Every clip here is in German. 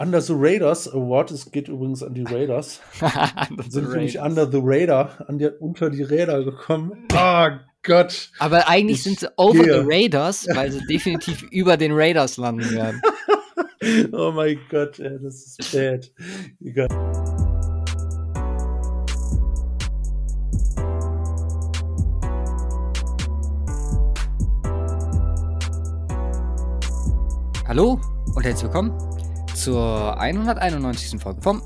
Under the Raiders Award. Es geht übrigens an die Raiders. sind nämlich Under the Radar, an der, unter die Räder gekommen. Oh Gott. Aber eigentlich ich sind sie over gehe. the Raiders, weil sie definitiv über den Raiders landen werden. oh mein Gott, ey, das ist bad. Egal. Hallo und herzlich willkommen zur 191. Folge vom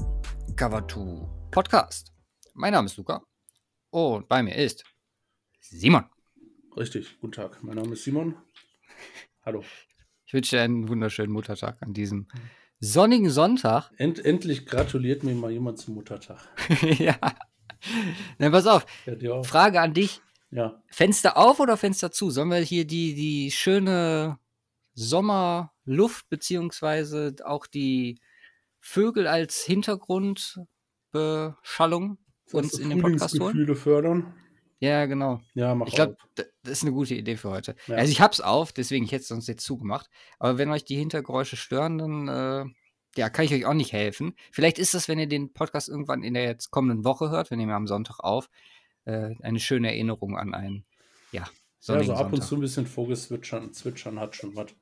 Cover 2 Podcast. Mein Name ist Luca und bei mir ist Simon. Richtig, guten Tag. Mein Name ist Simon. Hallo. Ich wünsche dir einen wunderschönen Muttertag an diesem sonnigen Sonntag. End, endlich gratuliert mir mal jemand zum Muttertag. ja. Na, pass auf. Ja, Frage an dich. Ja. Fenster auf oder Fenster zu? Sollen wir hier die, die schöne Sommerluft beziehungsweise auch die Vögel als Hintergrundbeschallung uns in den Podcast holen. fördern. Ja, genau. Ja, mach Ich glaube, das ist eine gute Idee für heute. Ja. Also ich hab's auf, deswegen ich hätte es sonst jetzt zugemacht. Aber wenn euch die Hintergeräusche stören, dann äh, ja, kann ich euch auch nicht helfen. Vielleicht ist das, wenn ihr den Podcast irgendwann in der jetzt kommenden Woche hört, wir nehmen ja am Sonntag auf, äh, eine schöne Erinnerung an einen, ja, ja, so ab und zu ein bisschen Vogelzwitschern Zwitschern hat schon was.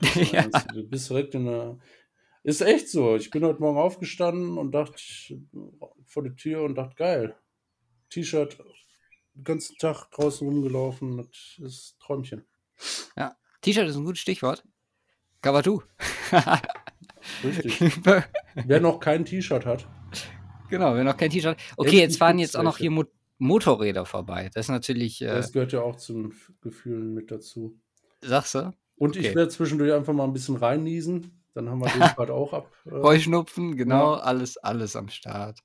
ja. Du bist direkt in der. Ist echt so. Ich bin heute Morgen aufgestanden und dachte vor der Tür und dachte, geil. T-Shirt, den ganzen Tag draußen rumgelaufen. Das ist Träumchen. Ja, T-Shirt ist ein gutes Stichwort. Gabatu. Richtig. wer noch kein T-Shirt hat. Genau, wer noch kein T-Shirt hat. Okay, jetzt fahren jetzt auch noch hier Motorräder vorbei. Das ist natürlich. Äh, das gehört ja auch zu den Gefühlen mit dazu. Sagst du? Und okay. ich werde zwischendurch einfach mal ein bisschen reinniesen. Dann haben wir den gerade auch ab. Äh, Heuschnupfen, genau, ja. alles, alles am Start.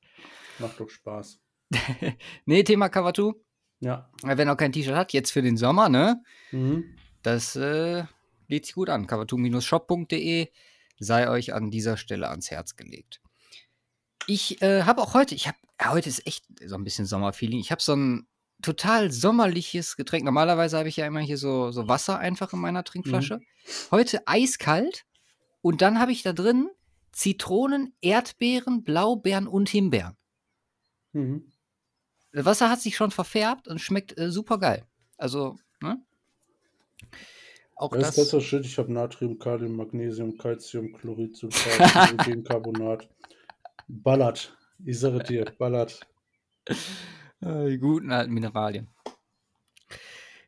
Macht doch Spaß. nee, Thema Kawatu. Ja. Wenn auch kein T-Shirt hat, jetzt für den Sommer, ne? Mhm. Das äh, lädt sich gut an. Kawatu-shop.de sei euch an dieser Stelle ans Herz gelegt. Ich äh, habe auch heute, ich habe, heute ist echt so ein bisschen Sommerfeeling. Ich habe so ein total sommerliches Getränk. Normalerweise habe ich ja immer hier so, so Wasser einfach in meiner Trinkflasche. Mhm. Heute eiskalt und dann habe ich da drin Zitronen, Erdbeeren, Blaubeeren und Himbeeren. Mhm. Das Wasser hat sich schon verfärbt und schmeckt äh, super geil. Also, ne? Auch das, das ist besser Shit. Ich habe Natrium, Kalium, Magnesium, Calcium, Chlorid, Sulfat, Carbonat. Ballert. Ich sage dir, ballert. Äh, die guten alten Mineralien.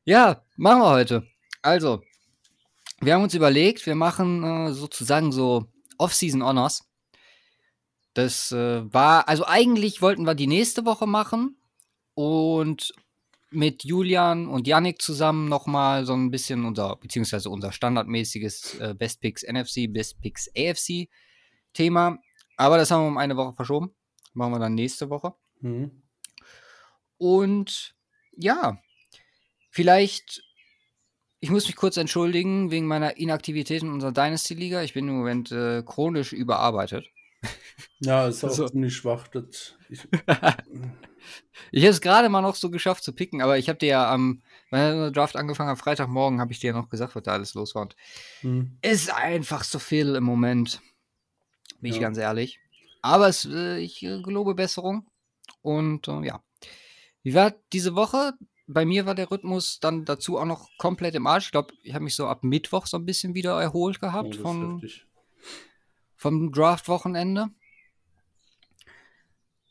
Ja, machen wir heute. Also, wir haben uns überlegt, wir machen äh, sozusagen so Off-Season Honors. Das äh, war, also eigentlich wollten wir die nächste Woche machen und mit Julian und Yannick zusammen nochmal so ein bisschen unser, beziehungsweise unser standardmäßiges äh, Best Picks NFC, Best Picks AFC Thema aber das haben wir um eine Woche verschoben. Machen wir dann nächste Woche. Mhm. Und ja, vielleicht, ich muss mich kurz entschuldigen wegen meiner Inaktivität in unserer Dynasty-Liga. Ich bin im Moment äh, chronisch überarbeitet. Ja, ist auch also, ziemlich schwach. Das, ich ich habe es gerade mal noch so geschafft zu picken, aber ich habe dir ja am, wenn der Draft angefangen hat, Freitagmorgen, habe ich dir ja noch gesagt, was da alles los war. Und mhm. Ist einfach so viel im Moment. Bin ja. ich ganz ehrlich. Aber es, äh, ich äh, gelobe Besserung. Und äh, ja. Wie war diese Woche? Bei mir war der Rhythmus dann dazu auch noch komplett im Arsch. Ich glaube, ich habe mich so ab Mittwoch so ein bisschen wieder erholt gehabt oh, von, vom Draft-Wochenende.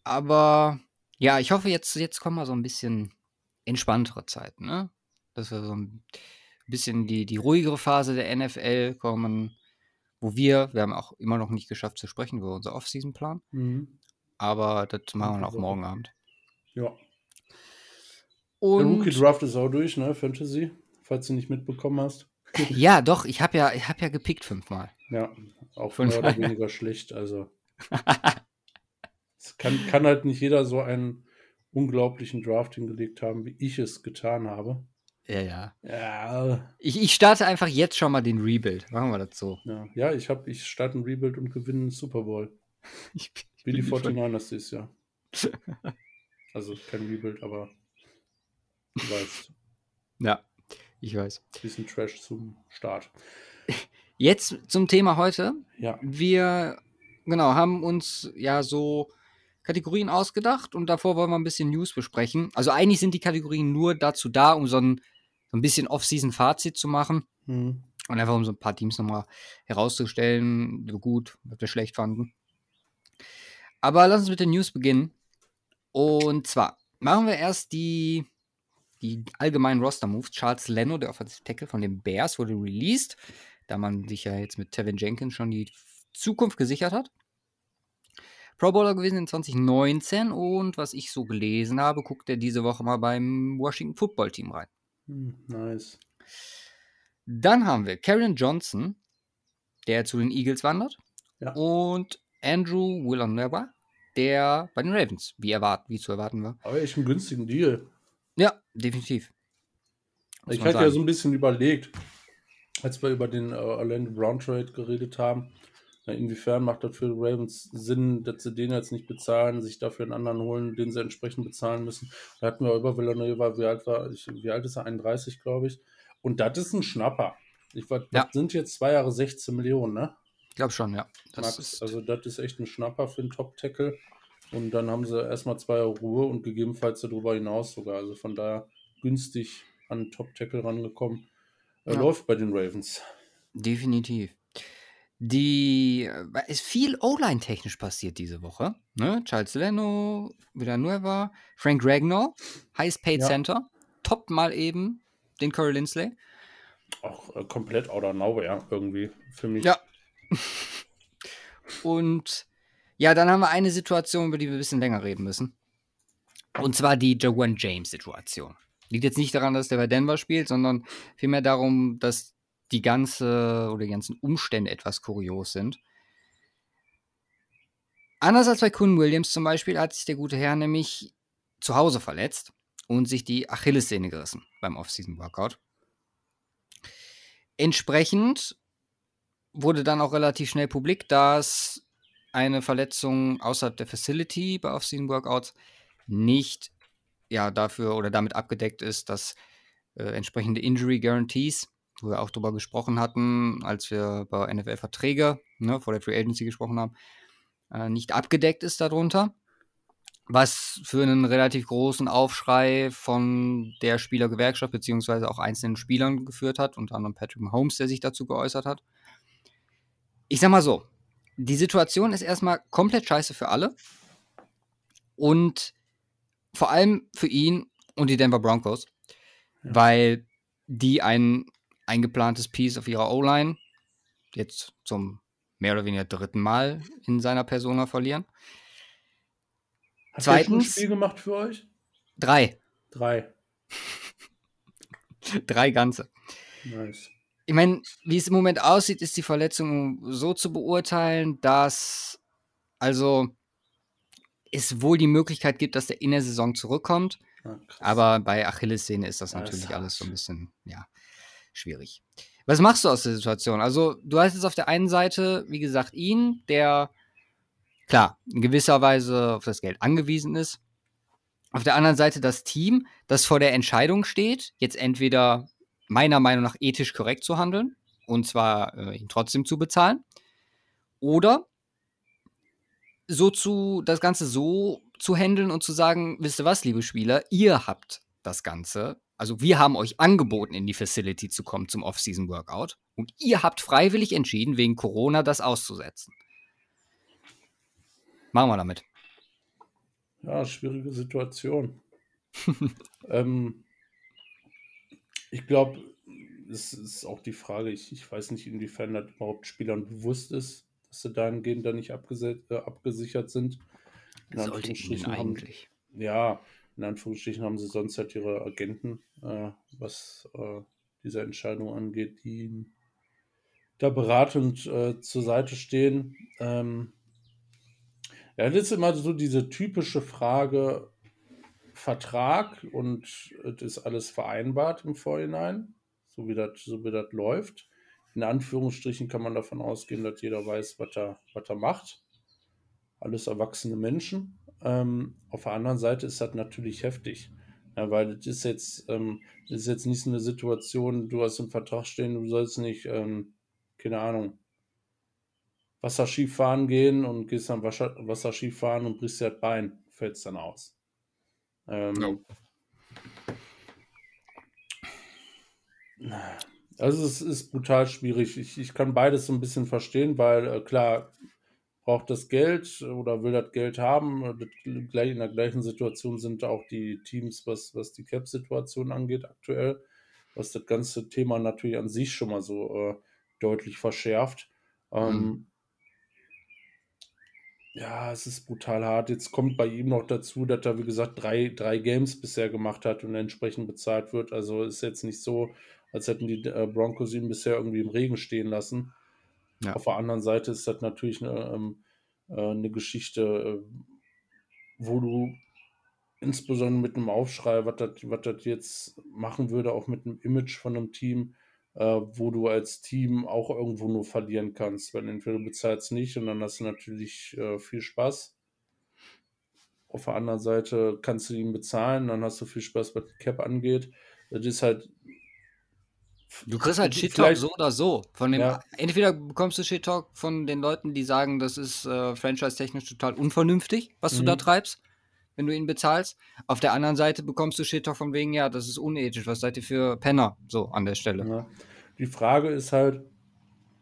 Aber ja, ich hoffe, jetzt, jetzt kommen mal so ein bisschen entspanntere Zeiten, ne? Dass wir so ein bisschen die, die ruhigere Phase der NFL kommen wo wir, wir haben auch immer noch nicht geschafft zu sprechen über unser Off-Season-Plan. Mhm. Aber das machen wir auch morgen Abend. Ja. Und Der Rookie Draft ist auch durch, ne? Fantasy, falls du nicht mitbekommen hast. ja, doch, ich habe ja, ich ja gepickt fünfmal. Ja, auch fünfmal. mehr oder weniger schlecht. Also. es kann, kann halt nicht jeder so einen unglaublichen Draft hingelegt haben, wie ich es getan habe. Ja, ja. Ja. Ich, ich starte einfach jetzt schon mal den Rebuild. Machen wir das so. Ja, ja ich, hab, ich starte ein Rebuild und gewinne einen Super Bowl. Ich, ich Wie die 49ers dieses Jahr. also kein Rebuild, aber du weißt. Ja, ich weiß. Bisschen Trash zum Start. Jetzt zum Thema heute. Ja. Wir genau, haben uns ja so Kategorien ausgedacht und davor wollen wir ein bisschen News besprechen. Also eigentlich sind die Kategorien nur dazu da, um so ein, so ein bisschen Off-Season-Fazit zu machen. Mhm. Und einfach um so ein paar Teams nochmal herauszustellen, wie gut, was wir schlecht fanden. Aber lass uns mit den News beginnen. Und zwar machen wir erst die, die allgemeinen Roster-Moves. Charles Leno, der Offensive Tackle von den Bears, wurde released, da man sich ja jetzt mit Tevin Jenkins schon die Zukunft gesichert hat. Pro Bowler gewesen in 2019 und was ich so gelesen habe, guckt er diese Woche mal beim Washington Football Team rein. Hm, nice. Dann haben wir Karen Johnson, der zu den Eagles wandert. Ja. Und Andrew Villanueva, der bei den Ravens, wie, erwart wie zu erwarten war. Aber echt einen günstigen Deal. Ja, definitiv. Muss Ich hatte ja so ein bisschen überlegt, als wir über den äh, Orlando Brown Trade geredet haben, inwiefern macht das für die Ravens Sinn, dass sie den jetzt nicht bezahlen, sich dafür einen anderen holen, den sie entsprechend bezahlen müssen. Da hatten wir über Villanueva, wie alt war ich, wie alt ist er? 31, glaube ich. Und das ist ein Schnapper. Ich, was, Ja. das sind jetzt zwei Jahre 16 Millionen, ne? Ich glaube schon, ja. Das Max. ist, Also das ist echt ein Schnapper für einen Top-Tackle. Und dann haben sie erstmal zwei Jahre Ruhe und gegebenenfalls darüber hinaus sogar. Also von daher günstig an Top-Tackle rangekommen. Ja. Läuft bei den Ravens. definitiv. Die äh, ist viel O-Line technisch passiert diese Woche. Ne? Charles Leno, Villanueva, Frank Ragnar, Highest Paid Ja. Center, top mal eben den Corey Lindsley. Auch äh, komplett out of nowhere irgendwie für mich. Ja. Und ja, dann haben wir eine Situation, über die wir ein bisschen länger reden müssen. Und zwar die Jawan James-Situation. Liegt jetzt nicht daran, dass der bei Denver spielt, sondern vielmehr darum, dass die ganze oder die ganzen Umstände etwas kurios sind. Anders als bei Kuhn Williams zum Beispiel hat sich der gute Herr nämlich zu Hause verletzt und sich die Achillessehne gerissen beim Off-Season-Workout. Entsprechend wurde dann auch relativ schnell publik, dass eine Verletzung außerhalb der Facility bei Off-Season-Workouts nicht ja, dafür oder damit abgedeckt ist, dass äh, entsprechende Injury Guarantees, wo wir auch drüber gesprochen hatten, als wir bei NFL-Verträge ne, vor der Free Agency gesprochen haben, äh, nicht abgedeckt ist darunter. Was für einen relativ großen Aufschrei von der Spielergewerkschaft beziehungsweise auch einzelnen Spielern geführt hat, unter anderem Patrick Mahomes, der sich dazu geäußert hat. Ich sag mal so, die Situation ist erstmal komplett scheiße für alle und vor allem für ihn und die Denver Broncos, Ja. weil die ein eingeplantes Piece auf ihrer O-Line jetzt zum mehr oder weniger dritten Mal in seiner Persona verlieren. Hat schon ein Zweitens- Spiel gemacht für euch? Drei. Drei. Drei ganze. Nice. Ich meine, wie es im Moment aussieht, ist die Verletzung so zu beurteilen, dass also es wohl die Möglichkeit gibt, dass der in der Saison zurückkommt. Krass. Aber bei Achillessehne ist das Ja, natürlich ist alles so ein bisschen, ja, schwierig. Was machst du aus der Situation? Also, du hast jetzt auf der einen Seite, wie gesagt, ihn, der, klar, in gewisser Weise auf das Geld angewiesen ist. Auf der anderen Seite das Team, das vor der Entscheidung steht, jetzt entweder meiner Meinung nach ethisch korrekt zu handeln und zwar äh, ihn trotzdem zu bezahlen oder so zu, das Ganze so zu handeln und zu sagen, wisst ihr was, liebe Spieler, ihr habt das Ganze, also wir haben euch angeboten, in die Facility zu kommen zum Off-Season-Workout und ihr habt freiwillig entschieden, wegen Corona das auszusetzen. Machen wir damit. Ja, schwierige Situation. ähm, ich glaube, es ist auch die Frage, ich, ich weiß nicht, inwiefern das überhaupt Spielern bewusst ist, dass sie dahingehend da nicht äh, abgesichert sind. In Sollte ihnen eigentlich. ja, in Anführungsstrichen haben sie sonst halt ihre Agenten, äh, was äh, diese Entscheidung angeht, die ihnen da beratend äh, zur Seite stehen. Ähm, ja, das ist immer so diese typische Frage, Vertrag und es ist alles vereinbart im Vorhinein, so wie das so läuft. In Anführungsstrichen kann man davon ausgehen, dass jeder weiß, was er, was er macht. Alles erwachsene Menschen. Ähm, auf der anderen Seite ist das natürlich heftig. Ja, weil das ist jetzt, ähm, das ist jetzt nicht so eine Situation, du hast im Vertrag stehen, du sollst nicht, ähm, keine Ahnung, Wasserskifahren gehen und gehst dann Wasser, Wasserskifahren und brichst dir das Bein, fällt dann aus. Ähm, no. Also es ist brutal schwierig. Ich, ich kann beides so ein bisschen verstehen, weil äh, klar, braucht das Geld oder will das Geld haben. In der gleichen Situation sind auch die Teams, was, was die Cap-Situation angeht, aktuell, was das ganze Thema natürlich an sich schon mal so äh, deutlich verschärft. Ähm, mhm. Ja, es ist brutal hart. Jetzt kommt bei ihm noch dazu, dass er, wie gesagt, drei, drei Games bisher gemacht hat und entsprechend bezahlt wird. Also ist jetzt nicht so, als hätten die äh, Broncos ihn bisher irgendwie im Regen stehen lassen. Ja. Auf der anderen Seite ist das natürlich eine, ähm, äh, eine Geschichte, äh, wo du insbesondere mit einem Aufschrei, was das, was das jetzt machen würde, auch mit einem Image von einem Team, äh, wo du als Team auch irgendwo nur verlieren kannst, weil entweder du bezahlst nicht und dann hast du natürlich äh, viel Spaß. Auf der anderen Seite kannst du ihn bezahlen, dann hast du viel Spaß, was die Cap angeht. Das ist halt Du kriegst halt Shit-Talk so oder so. Von dem, ja. Entweder bekommst du Shit-Talk von den Leuten, die sagen, das ist äh, franchise-technisch total unvernünftig, was mhm. du da mhm. treibst, wenn du ihn bezahlst. Auf der anderen Seite bekommst du Shit-Talk von wegen, ja, das ist unethisch, was seid ihr für Penner, so an der Stelle. Ja. Die Frage ist halt,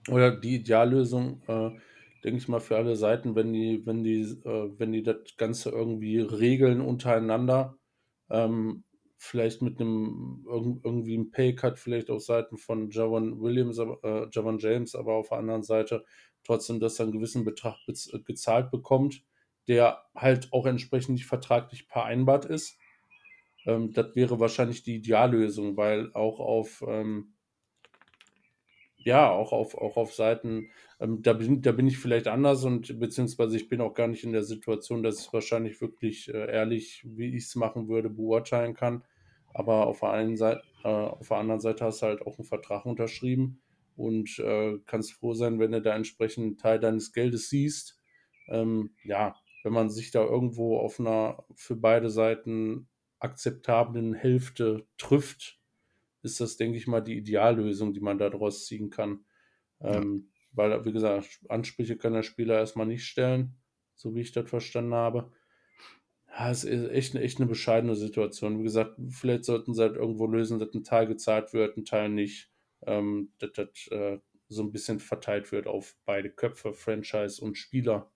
oder die Ideallösung, äh, denke ich mal, für alle Seiten, wenn die, wenn die, äh, wenn die das Ganze irgendwie regeln untereinander, ähm, vielleicht mit einem irgendwie ein Pay-Cut vielleicht auf Seiten von Javon Williams, äh, Javon James, aber auf der anderen Seite trotzdem, dass er einen gewissen Betrag gezahlt bekommt, der halt auch entsprechend nicht vertraglich vereinbart ist. Ähm, das wäre wahrscheinlich die Ideallösung, weil auch auf ähm, ja, auch auf, auch auf Seiten, ähm, da, bin, da bin ich vielleicht anders und beziehungsweise ich bin auch gar nicht in der Situation, dass ich wahrscheinlich wirklich äh, ehrlich, wie ich es machen würde, beurteilen kann. Aber auf der, einen Seite, äh, auf der anderen Seite hast du halt auch einen Vertrag unterschrieben und äh, kannst froh sein, wenn du da entsprechend einen Teil deines Geldes siehst. Ähm, ja, wenn man sich da irgendwo auf einer für beide Seiten akzeptablen Hälfte trifft, ist das, denke ich mal, die Ideallösung, die man daraus ziehen kann. Ähm, ja. Weil, wie gesagt, Ansprüche kann der Spieler erstmal nicht stellen, so wie ich das verstanden habe. Ja, es ist echt, echt eine bescheidene Situation. Wie gesagt, vielleicht sollten sie halt irgendwo lösen, dass ein Teil gezahlt wird, ein Teil nicht. Ähm, dass das äh, so ein bisschen verteilt wird auf beide Köpfe, Franchise und Spieler.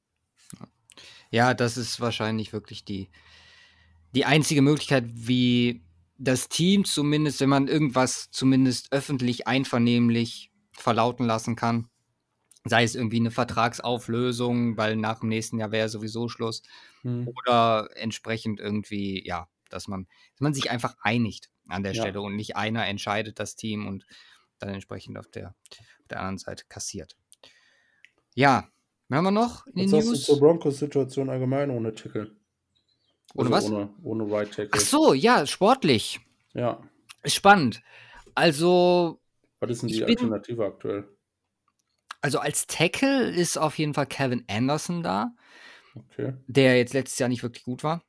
Ja, das ist wahrscheinlich wirklich die, die einzige Möglichkeit, wie das Team zumindest, wenn man irgendwas zumindest öffentlich einvernehmlich verlauten lassen kann, sei es irgendwie eine Vertragsauflösung, weil nach dem nächsten Jahr wäre sowieso Schluss, hm. oder entsprechend irgendwie, ja, dass man, dass man sich einfach einigt an der ja. Stelle und nicht einer entscheidet das Team und dann entsprechend auf der, auf der anderen Seite kassiert. Ja, haben wir noch in den Was News? zur Broncos-Situation allgemein ohne Tickle? Ohne also was? Ohne, ohne Right Tackle. Ach so, ja, sportlich. Ja. Ist spannend. Also. Was ist denn die Alternative bin, aktuell? Also als Tackle ist auf jeden Fall Kevin Anderson da. Okay. Der jetzt letztes Jahr nicht wirklich gut war.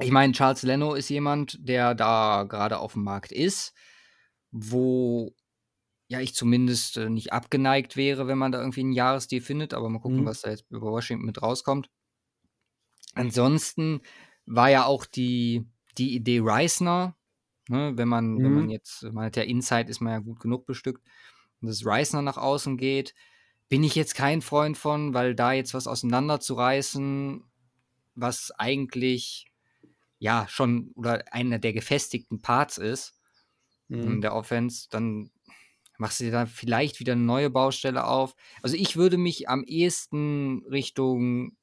Ich meine, Charles Leno ist jemand, der da gerade auf dem Markt ist, wo ja ich zumindest äh, nicht abgeneigt wäre, wenn man da irgendwie einen Jahresstil findet, aber mal gucken, mhm. was da jetzt über Washington mit rauskommt. Ansonsten war ja auch die, die Idee Reisner, ne, wenn man, mhm. wenn man mhm. jetzt, man hat ja Inside, ist man ja gut genug bestückt, und das Reisner nach außen geht, bin ich jetzt kein Freund von, weil da jetzt was auseinanderzureißen, was eigentlich ja schon oder einer der gefestigten Parts ist mhm. in der Offense, dann machst du dir da vielleicht wieder eine neue Baustelle auf. Also ich würde mich am ehesten Richtung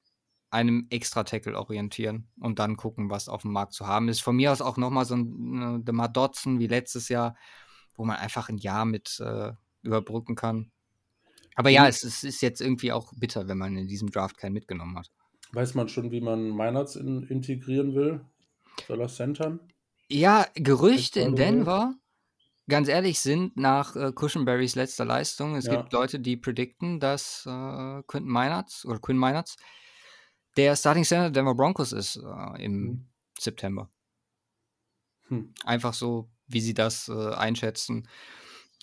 einem Extra-Tackle orientieren und dann gucken, was auf dem Markt zu haben ist. Von mir aus auch nochmal so ein äh, Demar Dotson wie letztes Jahr, wo man einfach ein Jahr mit äh, überbrücken kann. Aber ja, es, es, ist jetzt irgendwie auch bitter, wenn man in diesem Draft keinen mitgenommen hat. Weiß man schon, wie man Meinerts in, integrieren will? Soll er centern? Ja, Gerüchte in Denver, ganz ehrlich, sind nach äh, Cushionberrys letzter Leistung. Es ja. gibt Leute, die predikten, dass äh, Quinton Meinerts oder Quinn Meinerts der Starting Center der Denver Broncos ist äh, im hm. September. Hm. Einfach so, wie sie das äh, einschätzen,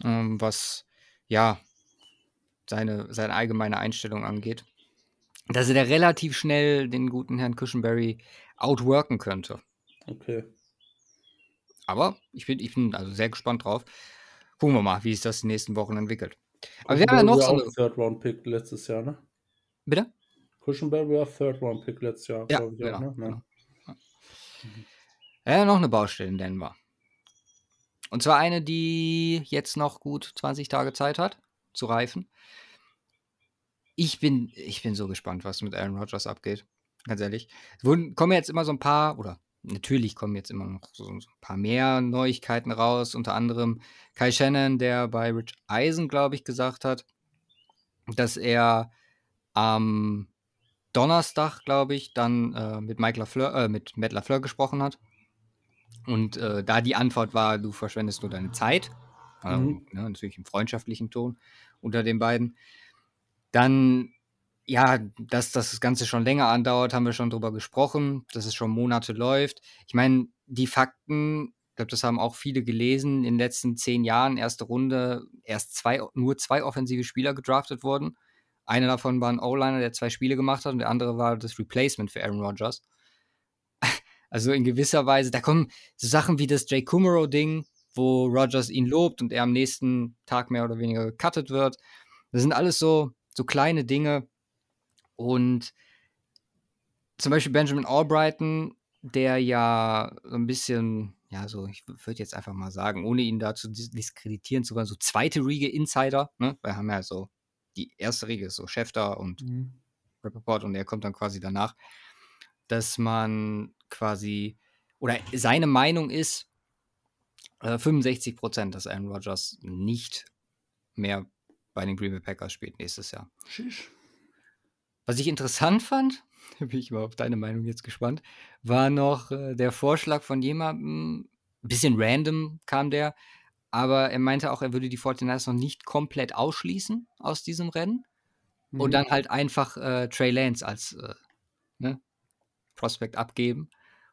ähm, was ja seine, seine allgemeine Einstellung angeht, dass er da relativ schnell den guten Herrn Cushenberry outworken könnte. Okay. Aber ich bin, ich bin also sehr gespannt drauf. Gucken wir mal, wie sich das die nächsten Wochen entwickelt. Aber wir haben ja noch so. Eine... Third Round Pick letztes Jahr, ne? Bitte? Cushionberry war Third Round Pick letztes Jahr, ja, glaube ich. Genau, auch, ne? genau. Ja. Mhm. ja, noch eine Baustelle in Denver. Und zwar eine, die jetzt noch gut 20 Tage Zeit hat zu reifen. Ich bin, ich bin so gespannt, was mit Aaron Rodgers abgeht. Ganz ehrlich. Es wurden, kommen jetzt immer so ein paar, oder natürlich kommen jetzt immer noch so, so ein paar mehr Neuigkeiten raus. Unter anderem Kai Shannon, der bei Rich Eisen, glaube ich, gesagt hat, dass er am Donnerstag, glaube ich, dann äh, mit, Mike Lafleur, äh, mit Matt LaFleur gesprochen hat. Und äh, da die Antwort war, du verschwendest nur deine Zeit, also, mhm. ne, natürlich im freundschaftlichen Ton unter den beiden, dann, ja, dass das Ganze schon länger andauert, haben wir schon drüber gesprochen, dass es schon Monate läuft. Ich meine, die Fakten, ich glaube, das haben auch viele gelesen, in den letzten zehn Jahren, erste Runde, erst zwei, nur zwei offensive Spieler gedraftet wurden. Einer davon war ein O-Liner, der zwei Spiele gemacht hat, und der andere war das Replacement für Aaron Rodgers. Also in gewisser Weise, da kommen so Sachen wie das Jay Kumaro-Ding, wo Rodgers ihn lobt und er am nächsten Tag mehr oder weniger gecuttet wird. Das sind alles so, so kleine Dinge. Und zum Beispiel Benjamin Albrighton, der ja so ein bisschen, ja, so, ich würde jetzt einfach mal sagen, ohne ihn da zu diskreditieren zu wollen, so zweite Riege Insider, ne? Wir haben ja so, die erste Riege ist so Schäfter und mhm. Rappaport und er kommt dann quasi danach, dass man quasi, oder seine Meinung ist, äh, 65 Prozent, dass Aaron Rodgers nicht mehr bei den Green Bay Packers spielt nächstes Jahr. Schisch. Was ich interessant fand, da bin ich mal auf deine Meinung jetzt gespannt, war noch äh, der Vorschlag von jemandem, ein bisschen random kam der, aber er meinte auch, er würde die 49ers noch nicht komplett ausschließen aus diesem Rennen mhm. und dann halt einfach äh, Trey Lance als äh, ne, Prospect abgeben,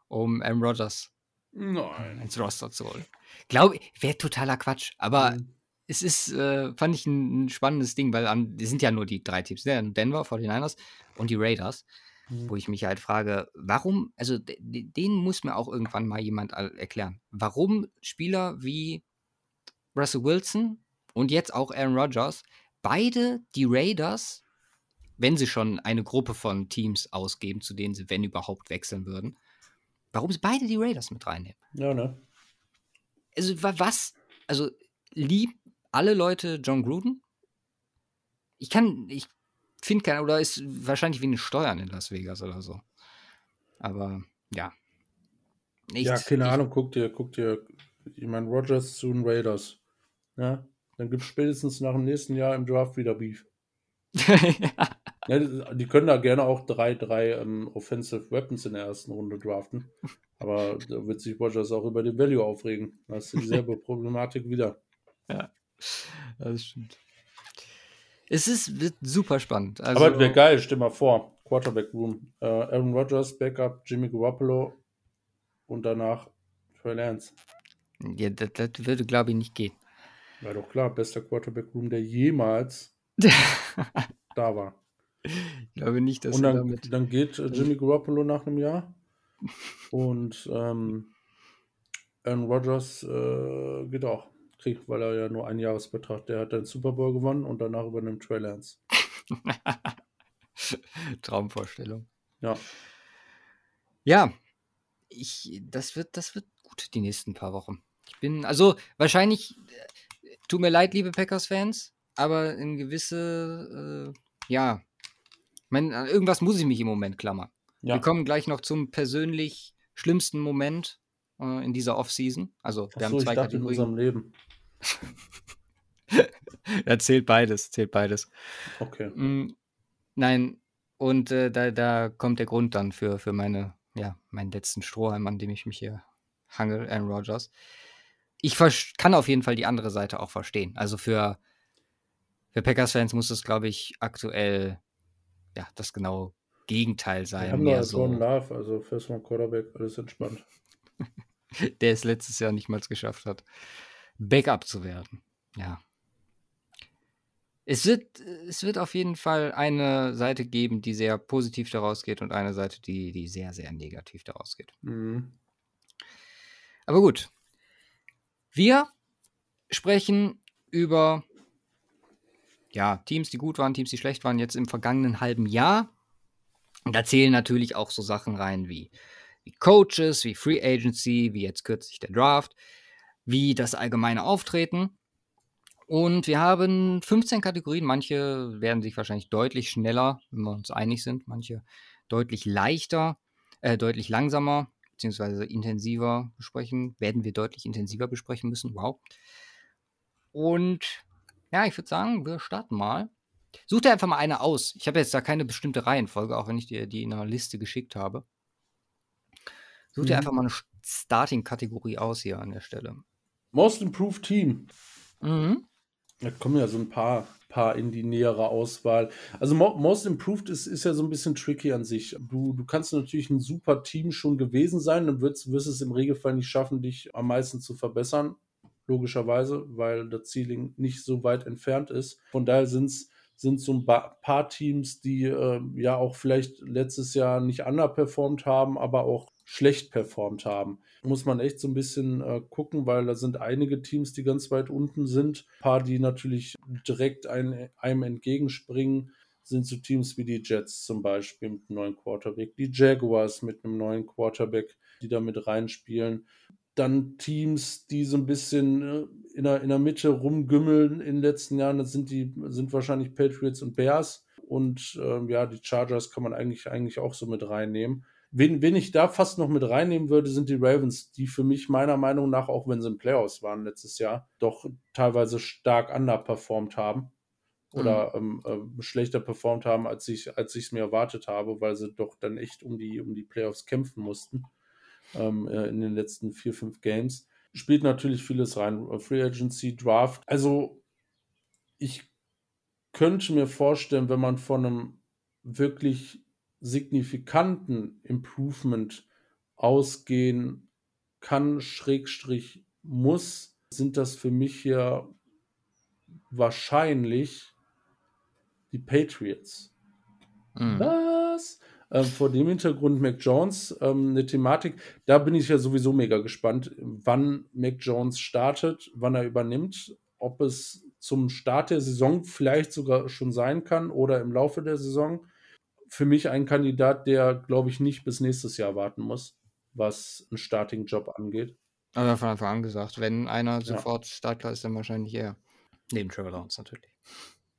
um Aaron Rodgers Nein. ins Roster zu holen. Glaube ich, wäre totaler Quatsch, aber mhm es ist, äh, fand ich ein, ein, spannendes Ding, weil an, die sind ja nur die drei Teams, ne? Denver, 49ers und die Raiders, mhm. wo ich mich halt frage, warum, also denen muss mir auch irgendwann mal jemand erklären, warum Spieler wie Russell Wilson und jetzt auch Aaron Rodgers beide die Raiders, wenn sie schon eine Gruppe von Teams ausgeben, zu denen sie, wenn überhaupt, wechseln würden, warum sie beide die Raiders mit reinnehmen. Ja, ne? Also, was, also lieb alle Leute John Gruden? Ich kann, ich finde keinen, oder ist wahrscheinlich wegen Steuern in Las Vegas oder so. Aber ja. Nichts, ja, keine ich, Ahnung, guck dir, guck dir, ich meine, Rogers zu den Raiders. Ja, dann gibt es spätestens nach dem nächsten Jahr im Draft wieder Beef. ja. Ja, die können da gerne auch drei, drei ähm, Offensive Weapons in der ersten Runde draften. Aber da wird sich Rogers auch über den Value aufregen. Da ist dieselbe Problematik wieder. Ja. Das stimmt. Es ist, wird super spannend. Also, Aber wäre geil, stell mal vor. Quarterback Room. Äh, Aaron Rodgers, Backup, Jimmy Garoppolo und danach Trey Lance. Ja, das, das würde, glaube ich, nicht gehen. Ja, doch klar, bester Quarterback Room, der jemals da war. Ich glaube nicht, dass Und dann, damit dann geht äh, Jimmy Garoppolo nach einem Jahr und ähm, Aaron Rodgers äh, geht auch kriegt, weil er ja nur einen Jahresbetrag, der hat den Super Bowl gewonnen und danach übernimmt Trey Lance. Traumvorstellung. Ja. Ja, ich, das wird, das wird gut die nächsten paar Wochen. Ich bin, also wahrscheinlich, äh, tut mir leid, liebe Packers-Fans, aber in gewisse, äh, ja, mein, irgendwas muss ich mich im Moment klammern. Ja. Wir kommen gleich noch zum persönlich schlimmsten Moment äh, in dieser Offseason. Also, wir Ach haben zwei ich dachte, Kategorien. in unserem Leben. ja, zählt beides, zählt beides. Okay. Mm, nein, und äh, da, da kommt der Grund dann für, für meine, ja, meinen letzten Strohhalm, an dem ich mich hier hangel, Aaron Rodgers. Ich kann auf jeden Fall die andere Seite auch verstehen. Also für, für Packers-Fans muss es, glaube ich, aktuell ja, das genaue Gegenteil sein. Wir haben da so Love, also First One Quarterback, alles entspannt. der es letztes Jahr nicht mal geschafft hat, Backup zu werden. Ja. es wird, es wird auf jeden Fall eine Seite geben, die sehr positiv daraus geht und eine Seite, die, die sehr, sehr negativ daraus geht. Mhm. Aber gut. Wir sprechen über ja, Teams, die gut waren, Teams, die schlecht waren, jetzt im vergangenen halben Jahr. Da zählen natürlich auch so Sachen rein wie, wie Coaches, wie Free Agency, wie jetzt kürzlich der Draft, wie das allgemeine Auftreten. Und wir haben 15 Kategorien. Manche werden sich wahrscheinlich deutlich schneller, wenn wir uns einig sind. Manche deutlich leichter, äh, deutlich langsamer, beziehungsweise intensiver besprechen. Werden wir deutlich intensiver besprechen müssen. Wow. Und ja, ich würde sagen, wir starten mal. Such dir einfach mal eine aus. Ich habe jetzt da keine bestimmte Reihenfolge, auch wenn ich dir die in einer Liste geschickt habe. Such mhm. dir einfach mal eine Starting-Kategorie aus hier an der Stelle. Most Improved Team. Mhm. Da kommen ja so ein paar, paar in die nähere Auswahl. Also Most Improved ist, ist ja so ein bisschen tricky an sich. Du, du kannst natürlich ein super Team schon gewesen sein, dann wirst, wirst es im Regelfall nicht schaffen, dich am meisten zu verbessern. Logischerweise, weil das Ceiling nicht so weit entfernt ist. Von daher sind es sind so ein paar Teams, die äh, ja auch vielleicht letztes Jahr nicht underperformed haben, aber auch schlecht performt haben. Muss man echt so ein bisschen äh, gucken, weil da sind einige Teams, die ganz weit unten sind. Ein paar, die natürlich direkt ein, einem entgegenspringen, sind so Teams wie die Jets zum Beispiel mit einem neuen Quarterback, die Jaguars mit einem neuen Quarterback, die da mit reinspielen. Dann Teams, die so ein bisschen äh, in, der, in der Mitte rumgümmeln in den letzten Jahren, das sind die, sind wahrscheinlich Patriots und Bears. Und äh, ja, die Chargers kann man eigentlich, eigentlich auch so mit reinnehmen. Wen, wen ich da fast noch mit reinnehmen würde, sind die Ravens, die für mich meiner Meinung nach, auch wenn sie in Playoffs waren letztes Jahr, doch teilweise stark underperformed haben oder mhm. ähm, äh, schlechter performt haben, als ich als ich es mir erwartet habe, weil sie doch dann echt um die um die Playoffs kämpfen mussten ähm, äh, in den letzten vier fünf Games. Spielt natürlich vieles rein, äh, Free Agency, Draft. Also ich könnte mir vorstellen, wenn man von einem wirklich signifikanten Improvement ausgehen kann, Schrägstrich muss, sind das für mich hier wahrscheinlich die Patriots. Mhm. Was? Ähm, vor dem Hintergrund Mac Jones, ähm, eine Thematik, da bin ich ja sowieso mega gespannt, wann Mac Jones startet, wann er übernimmt, ob es zum Start der Saison vielleicht sogar schon sein kann oder im Laufe der Saison für mich ein Kandidat, der, glaube ich, nicht bis nächstes Jahr warten muss, was einen Starting-Job angeht. Aber von Anfang an gesagt, wenn einer sofort ja. startklar ist, dann wahrscheinlich er. Neben Trevor Lawrence natürlich.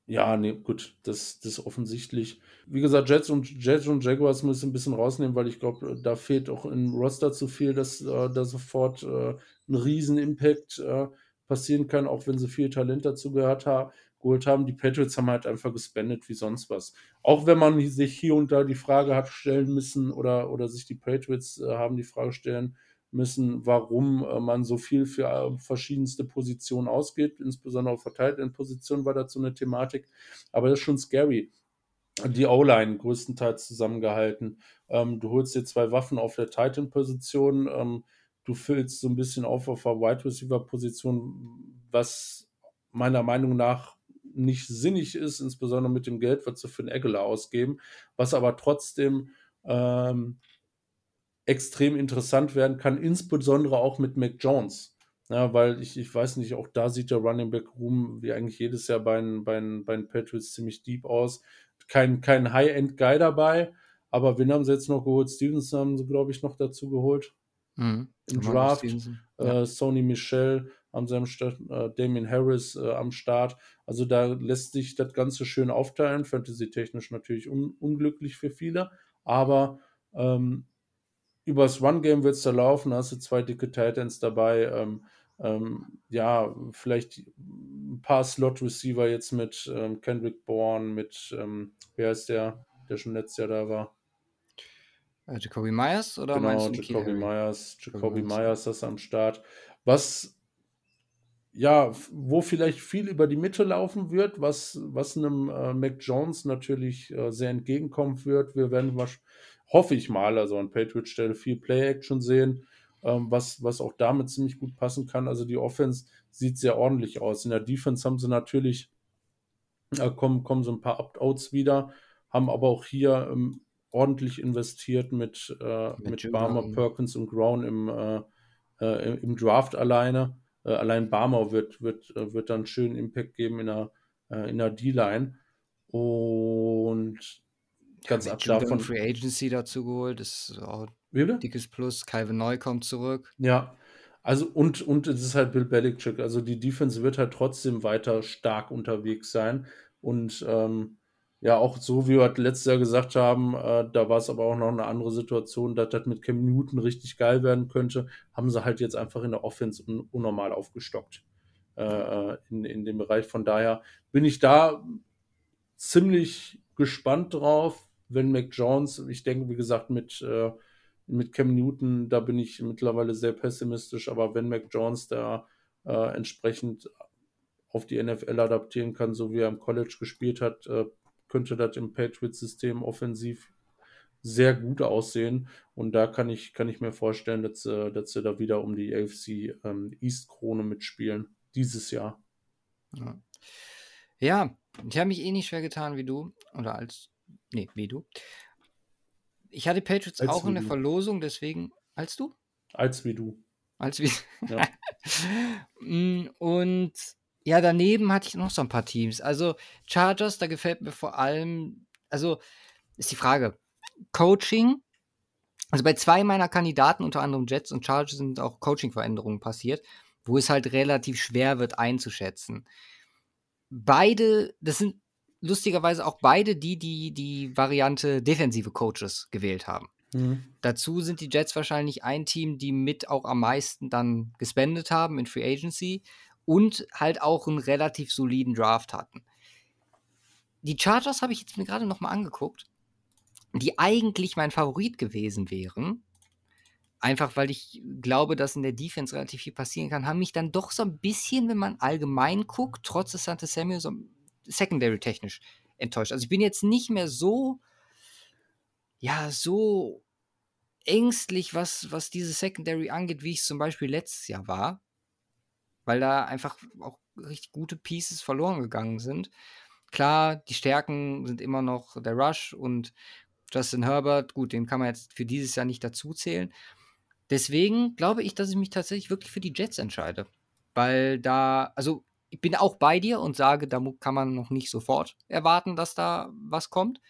Ja, nee, gut, das, ist offensichtlich. Wie gesagt, Jets und Jets und Jaguars müssen ein bisschen rausnehmen, weil ich glaube, da fehlt auch im Roster zu viel, dass äh, da sofort äh, ein riesen Impact äh, passieren kann, auch wenn sie viel Talent dazu gehört haben geholt haben. Die Patriots haben halt einfach gespendet wie sonst was. Auch wenn man sich hier und da die Frage hat stellen müssen oder, oder sich die Patriots äh, haben die Frage stellen müssen, warum äh, man so viel für äh, verschiedenste Positionen ausgeht, insbesondere auf verteilten Positionen war dazu eine Thematik. Aber das ist schon scary. Die O-Line größtenteils zusammengehalten. Ähm, du holst dir zwei Waffen auf der Titan-Position. Ähm, du füllst so ein bisschen auf auf der Wide Receiver-Position, was meiner Meinung nach nicht sinnig ist, insbesondere mit dem Geld, was sie für einen Eggler ausgeben, was aber trotzdem ähm, extrem interessant werden kann, insbesondere auch mit Mac Jones. Ja, weil ich, ich weiß nicht, auch da sieht der Running Back Room wie eigentlich jedes Jahr bei den, bei den, bei den Patriots ziemlich deep aus. Kein, kein High-End-Guy dabei, aber wen haben sie jetzt noch geholt? Stevenson haben sie, glaube ich, noch dazu geholt. Mhm. Im Draft. Äh, ja. Sony Michel am Start, äh, Damien Harris äh, am Start. Also da lässt sich das Ganze schön aufteilen. Fantasy-technisch natürlich un unglücklich für viele, aber ähm, übers One-Game wird es da laufen. Da hast du zwei dicke Titans dabei. Ähm, ähm, ja, vielleicht ein paar Slot-Receiver jetzt mit ähm, Kendrick Bourne, mit, ähm, wer ist der, der schon letztes Jahr da war? Äh, Jacoby Myers oder genau, meinst du Jacoby Myers, Jacoby Myers ist am Start. Was ja, wo vielleicht viel über die Mitte laufen wird, was, was einem äh, Mac Jones natürlich äh, sehr entgegenkommen wird. Wir werden, was, hoffe ich mal, also an Patriot-Stelle viel Play-Action sehen, ähm, was, was auch damit ziemlich gut passen kann. Also die Offense sieht sehr ordentlich aus. In der Defense haben sie natürlich äh, kommen, kommen so ein paar Opt-outs wieder, haben aber auch hier ähm, ordentlich investiert mit, äh, mit, mit Barmer, Perkins und Grown im, äh, äh, im Draft alleine. Äh, allein Barmer wird, wird, äh, wird dann schön Impact geben in der, äh, in der D-Line. Und ganz ja, ab davon. Free Agency dazu geholt, ist auch ein dickes Plus. Calvin Neu kommt zurück. Ja, also und, und es ist halt Bill Belichick. Also die Defense wird halt trotzdem weiter stark unterwegs sein. Und ähm, ja, auch so wie wir halt letztes Jahr gesagt haben, äh, da war es aber auch noch eine andere Situation, dass das mit Cam Newton richtig geil werden könnte, haben sie halt jetzt einfach in der Offense un unnormal aufgestockt äh, äh, in, in dem Bereich. Von daher bin ich da ziemlich gespannt drauf, wenn Mac Jones, ich denke, wie gesagt, mit, äh, mit Cam Newton, da bin ich mittlerweile sehr pessimistisch, aber wenn Mac Jones da äh, entsprechend auf die NFL adaptieren kann, so wie er im College gespielt hat, äh, könnte das im Patriots-System offensiv sehr gut aussehen. Und da kann ich, kann ich mir vorstellen, dass, äh, dass sie da wieder um die AFC ähm, East-Krone mitspielen, dieses Jahr. Ja. ja, ich habe mich eh nicht schwer getan wie du. Oder als. Nee, wie du. Ich hatte Patriots als auch in der du. Verlosung, deswegen. Als du? Als wie du. Als wie. Ja. Mm, und ja, daneben hatte ich noch so ein paar Teams. Also Chargers, da gefällt mir vor allem, also ist die Frage, Coaching. Also bei zwei meiner Kandidaten, unter anderem Jets und Chargers, sind auch Coaching-Veränderungen passiert, wo es halt relativ schwer wird einzuschätzen. Beide, das sind lustigerweise auch beide die, die die Variante defensive Coaches gewählt haben. Mhm. Dazu sind die Jets wahrscheinlich ein Team, die mit auch am meisten dann gespendet haben in Free Agency und halt auch einen relativ soliden Draft hatten. Die Chargers habe ich jetzt mir gerade noch mal angeguckt, die eigentlich mein Favorit gewesen wären, einfach weil ich glaube, dass in der Defense relativ viel passieren kann, haben mich dann doch so ein bisschen, wenn man allgemein guckt, trotz des Santa Samuel, so secondary-technisch enttäuscht. Also ich bin jetzt nicht mehr so, ja, so ängstlich, was, was diese Secondary angeht, wie ich es zum Beispiel letztes Jahr war weil da einfach auch richtig gute Pieces verloren gegangen sind. Klar, die Stärken sind immer noch der Rush und Justin Herbert. Gut, den kann man jetzt für dieses Jahr nicht dazu zählen. Deswegen glaube ich, dass ich mich tatsächlich wirklich für die Jets entscheide. Weil da, also ich bin auch bei dir und sage, da kann man noch nicht sofort erwarten, dass da was kommt.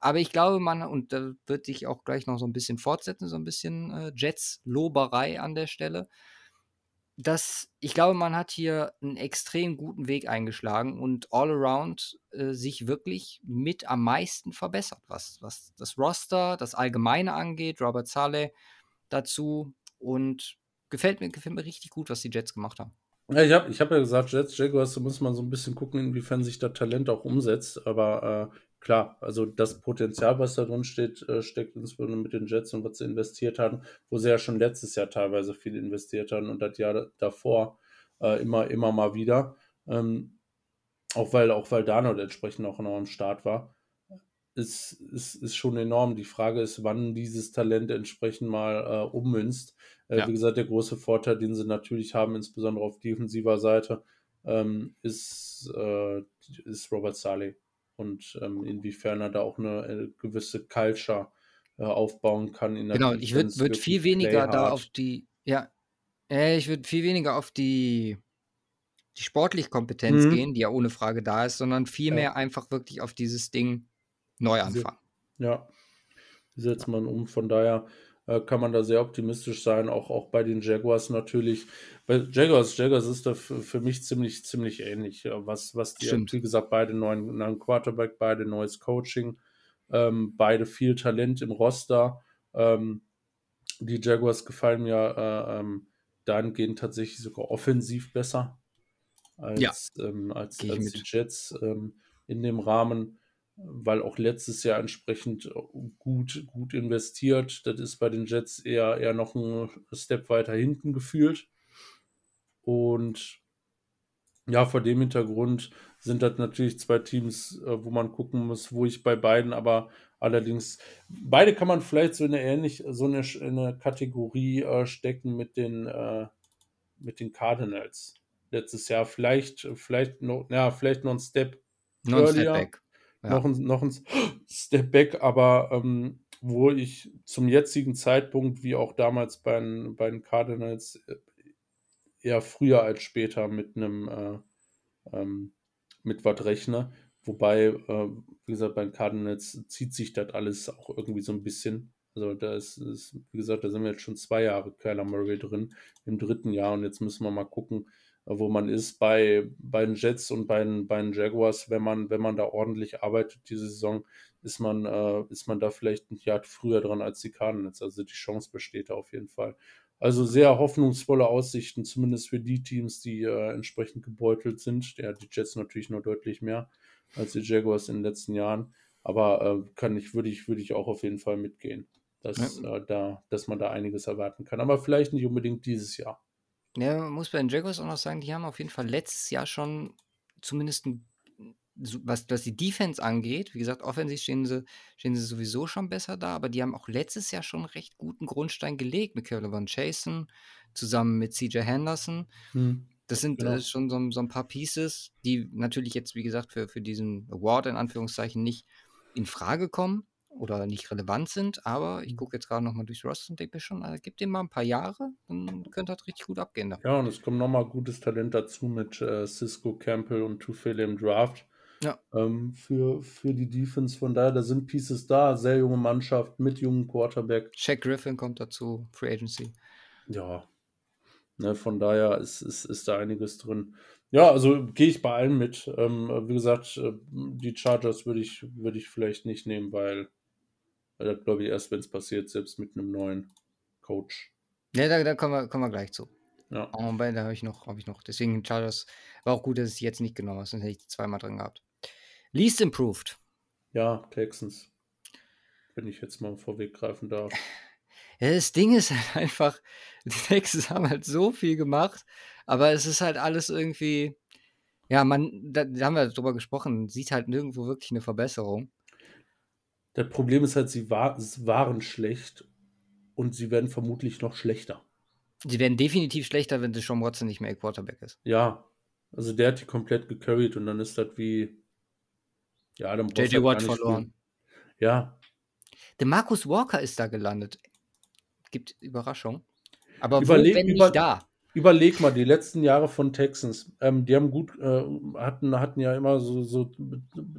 Aber ich glaube, man, und da wird sich auch gleich noch so ein bisschen fortsetzen, so ein bisschen äh, Jets-Loberei an der Stelle dass ich glaube, man hat hier einen extrem guten Weg eingeschlagen und all around äh, sich wirklich mit am meisten verbessert, was, was das Roster, das Allgemeine angeht. Robert Saleh dazu und gefällt mir, gefällt mir richtig gut, was die Jets gemacht haben. Ja, ich habe ich hab ja gesagt, Jets, Jaguars, da muss man so ein bisschen gucken, inwiefern sich das Talent auch umsetzt. Aber äh, klar, also das Potenzial, was da drin steht, äh, steckt insbesondere mit den Jets und was sie investiert haben, wo sie ja schon letztes Jahr teilweise viel investiert haben und das Jahr davor äh, immer, immer mal wieder. Ähm, auch weil, auch weil Darnold entsprechend auch noch am Start war. Ist, ist, ist schon enorm. Die Frage ist, wann dieses Talent entsprechend mal äh, ummünzt. Äh, ja. Wie gesagt, der große Vorteil, den sie natürlich haben, insbesondere auf defensiver Seite, ähm, ist, äh, ist Robert Saleh und ähm, inwiefern er da auch eine, eine äh, gewisse Culture äh, aufbauen kann. In genau, ich würde würd viel weniger da auf die, ja, ich würde viel weniger auf die, die sportliche Kompetenz mhm. gehen, die ja ohne Frage da ist, sondern viel mehr einfach wirklich auf dieses Ding neu anfangen. Ja, setzt man um? Von daher äh, kann man da sehr optimistisch sein, auch, auch bei den Jaguars natürlich. Bei Jaguars, Jaguars ist da für mich ziemlich, ziemlich ähnlich. Was, was die, Stimmt. wie gesagt, beide neuen, neuen Quarterback, beide neues Coaching, ähm, beide viel Talent im Roster. Ähm, die Jaguars gefallen mir äh, ähm, dahingehend tatsächlich sogar offensiv besser als, ja. ähm, als, als die Jets ähm, in dem Rahmen weil auch letztes Jahr entsprechend äh, gut, gut investiert. Das ist bei den Jets eher, eher noch ein Step weiter hinten gefühlt. Und ja, vor dem Hintergrund sind das natürlich zwei Teams, äh, wo man gucken muss, wo ich bei beiden, aber allerdings, beide kann man vielleicht so eine ähnlich, so eine, eine Kategorie äh, stecken mit den, äh, mit den Cardinals letztes Jahr. Vielleicht, vielleicht noch, ja, vielleicht noch ein Step Noch ein Step earlier. back. Ja. Noch, ein, noch ein Step back, aber ähm, wo ich zum jetzigen Zeitpunkt, wie auch damals bei, den- bei den Cardinals, äh, eher früher als später mit einem äh, ähm, mit was rechne. Wobei, äh, wie gesagt, bei den Cardinals zieht sich das alles auch irgendwie so ein bisschen. Also da ist, ist, wie gesagt, da sind wir jetzt schon zwei Jahre Kyler Murray drin, im dritten Jahr und jetzt müssen wir mal gucken, wo man ist bei, bei den Jets und bei den, bei den Jaguars, wenn man, wenn man da ordentlich arbeitet diese Saison, ist man, äh, ist man da vielleicht ein Jahr früher dran als die Cardinals. Also die Chance besteht da auf jeden Fall. Also sehr hoffnungsvolle Aussichten, zumindest für die Teams, die äh, entsprechend gebeutelt sind. Ja, die Jets natürlich nur deutlich mehr als die Jaguars in den letzten Jahren. Aber äh, kann ich, würde ich, würde ich auch auf jeden Fall mitgehen, dass, äh, da, dass man da einiges erwarten kann. Aber vielleicht nicht unbedingt dieses Jahr. Ja, man muss bei den Jaguars auch noch sagen, die haben auf jeden Fall letztes Jahr schon zumindest ein, was, was die Defense angeht, wie gesagt, offensiv stehen sie, stehen sie sowieso schon besser da, aber die haben auch letztes Jahr schon einen recht guten Grundstein gelegt mit Van Jason, zusammen mit CJ Henderson. Das sind Genau. äh, schon so, so ein paar Pieces, die natürlich jetzt, wie gesagt, für, für diesen Award in Anführungszeichen nicht in Frage kommen oder nicht relevant sind, aber ich gucke jetzt gerade nochmal durchs Roster und denke mir schon, äh, gib dem mal ein paar Jahre, dann könnte das richtig gut abgehen. Ja, und es kommt nochmal gutes Talent dazu mit äh, Cisco Campbell und Tufele im Draft. Ja. Ähm, für, für die Defense. Von daher, da sind Pieces da. Sehr junge Mannschaft mit jungen Quarterback. Shaq Griffin kommt dazu, Free Agency. Ja. Ne, von daher ist, ist, ist da einiges drin. Ja, also gehe ich bei allen mit. Ähm, wie gesagt, äh, die Chargers würde ich, würde ich vielleicht nicht nehmen, weil, weil das glaube ich erst, wenn es passiert, selbst mit einem neuen Coach. Ja, da, da kommen, wir, kommen wir gleich zu. Ja. Oh, bei, da habe ich noch, habe ich noch. Deswegen Chargers war auch gut, dass ich jetzt nicht genommen habe, sonst hätte ich die zweimal drin gehabt. Least improved. Ja, Texans. Wenn ich jetzt mal vorweggreifen darf. Ja, das Ding ist halt einfach, die Texans haben halt so viel gemacht, aber es ist halt alles irgendwie, ja, man, da, da haben wir drüber gesprochen, sieht halt nirgendwo wirklich eine Verbesserung. Das Problem ist halt, sie war, waren schlecht und sie werden vermutlich noch schlechter. Sie werden definitiv schlechter, wenn Sean Watson nicht mehr Quarterback ist. Ja, also der hat die komplett gecarried und dann ist das wie. Ja, dann brauchst JJ halt Watt verloren. spielen. Ja, Der Marcus Walker ist da gelandet. Gibt Überraschung. Aber Überleg- wo, wenn über- nicht da? Überleg mal, die letzten Jahre von Texans, ähm, die haben gut, äh, hatten, hatten ja immer so, so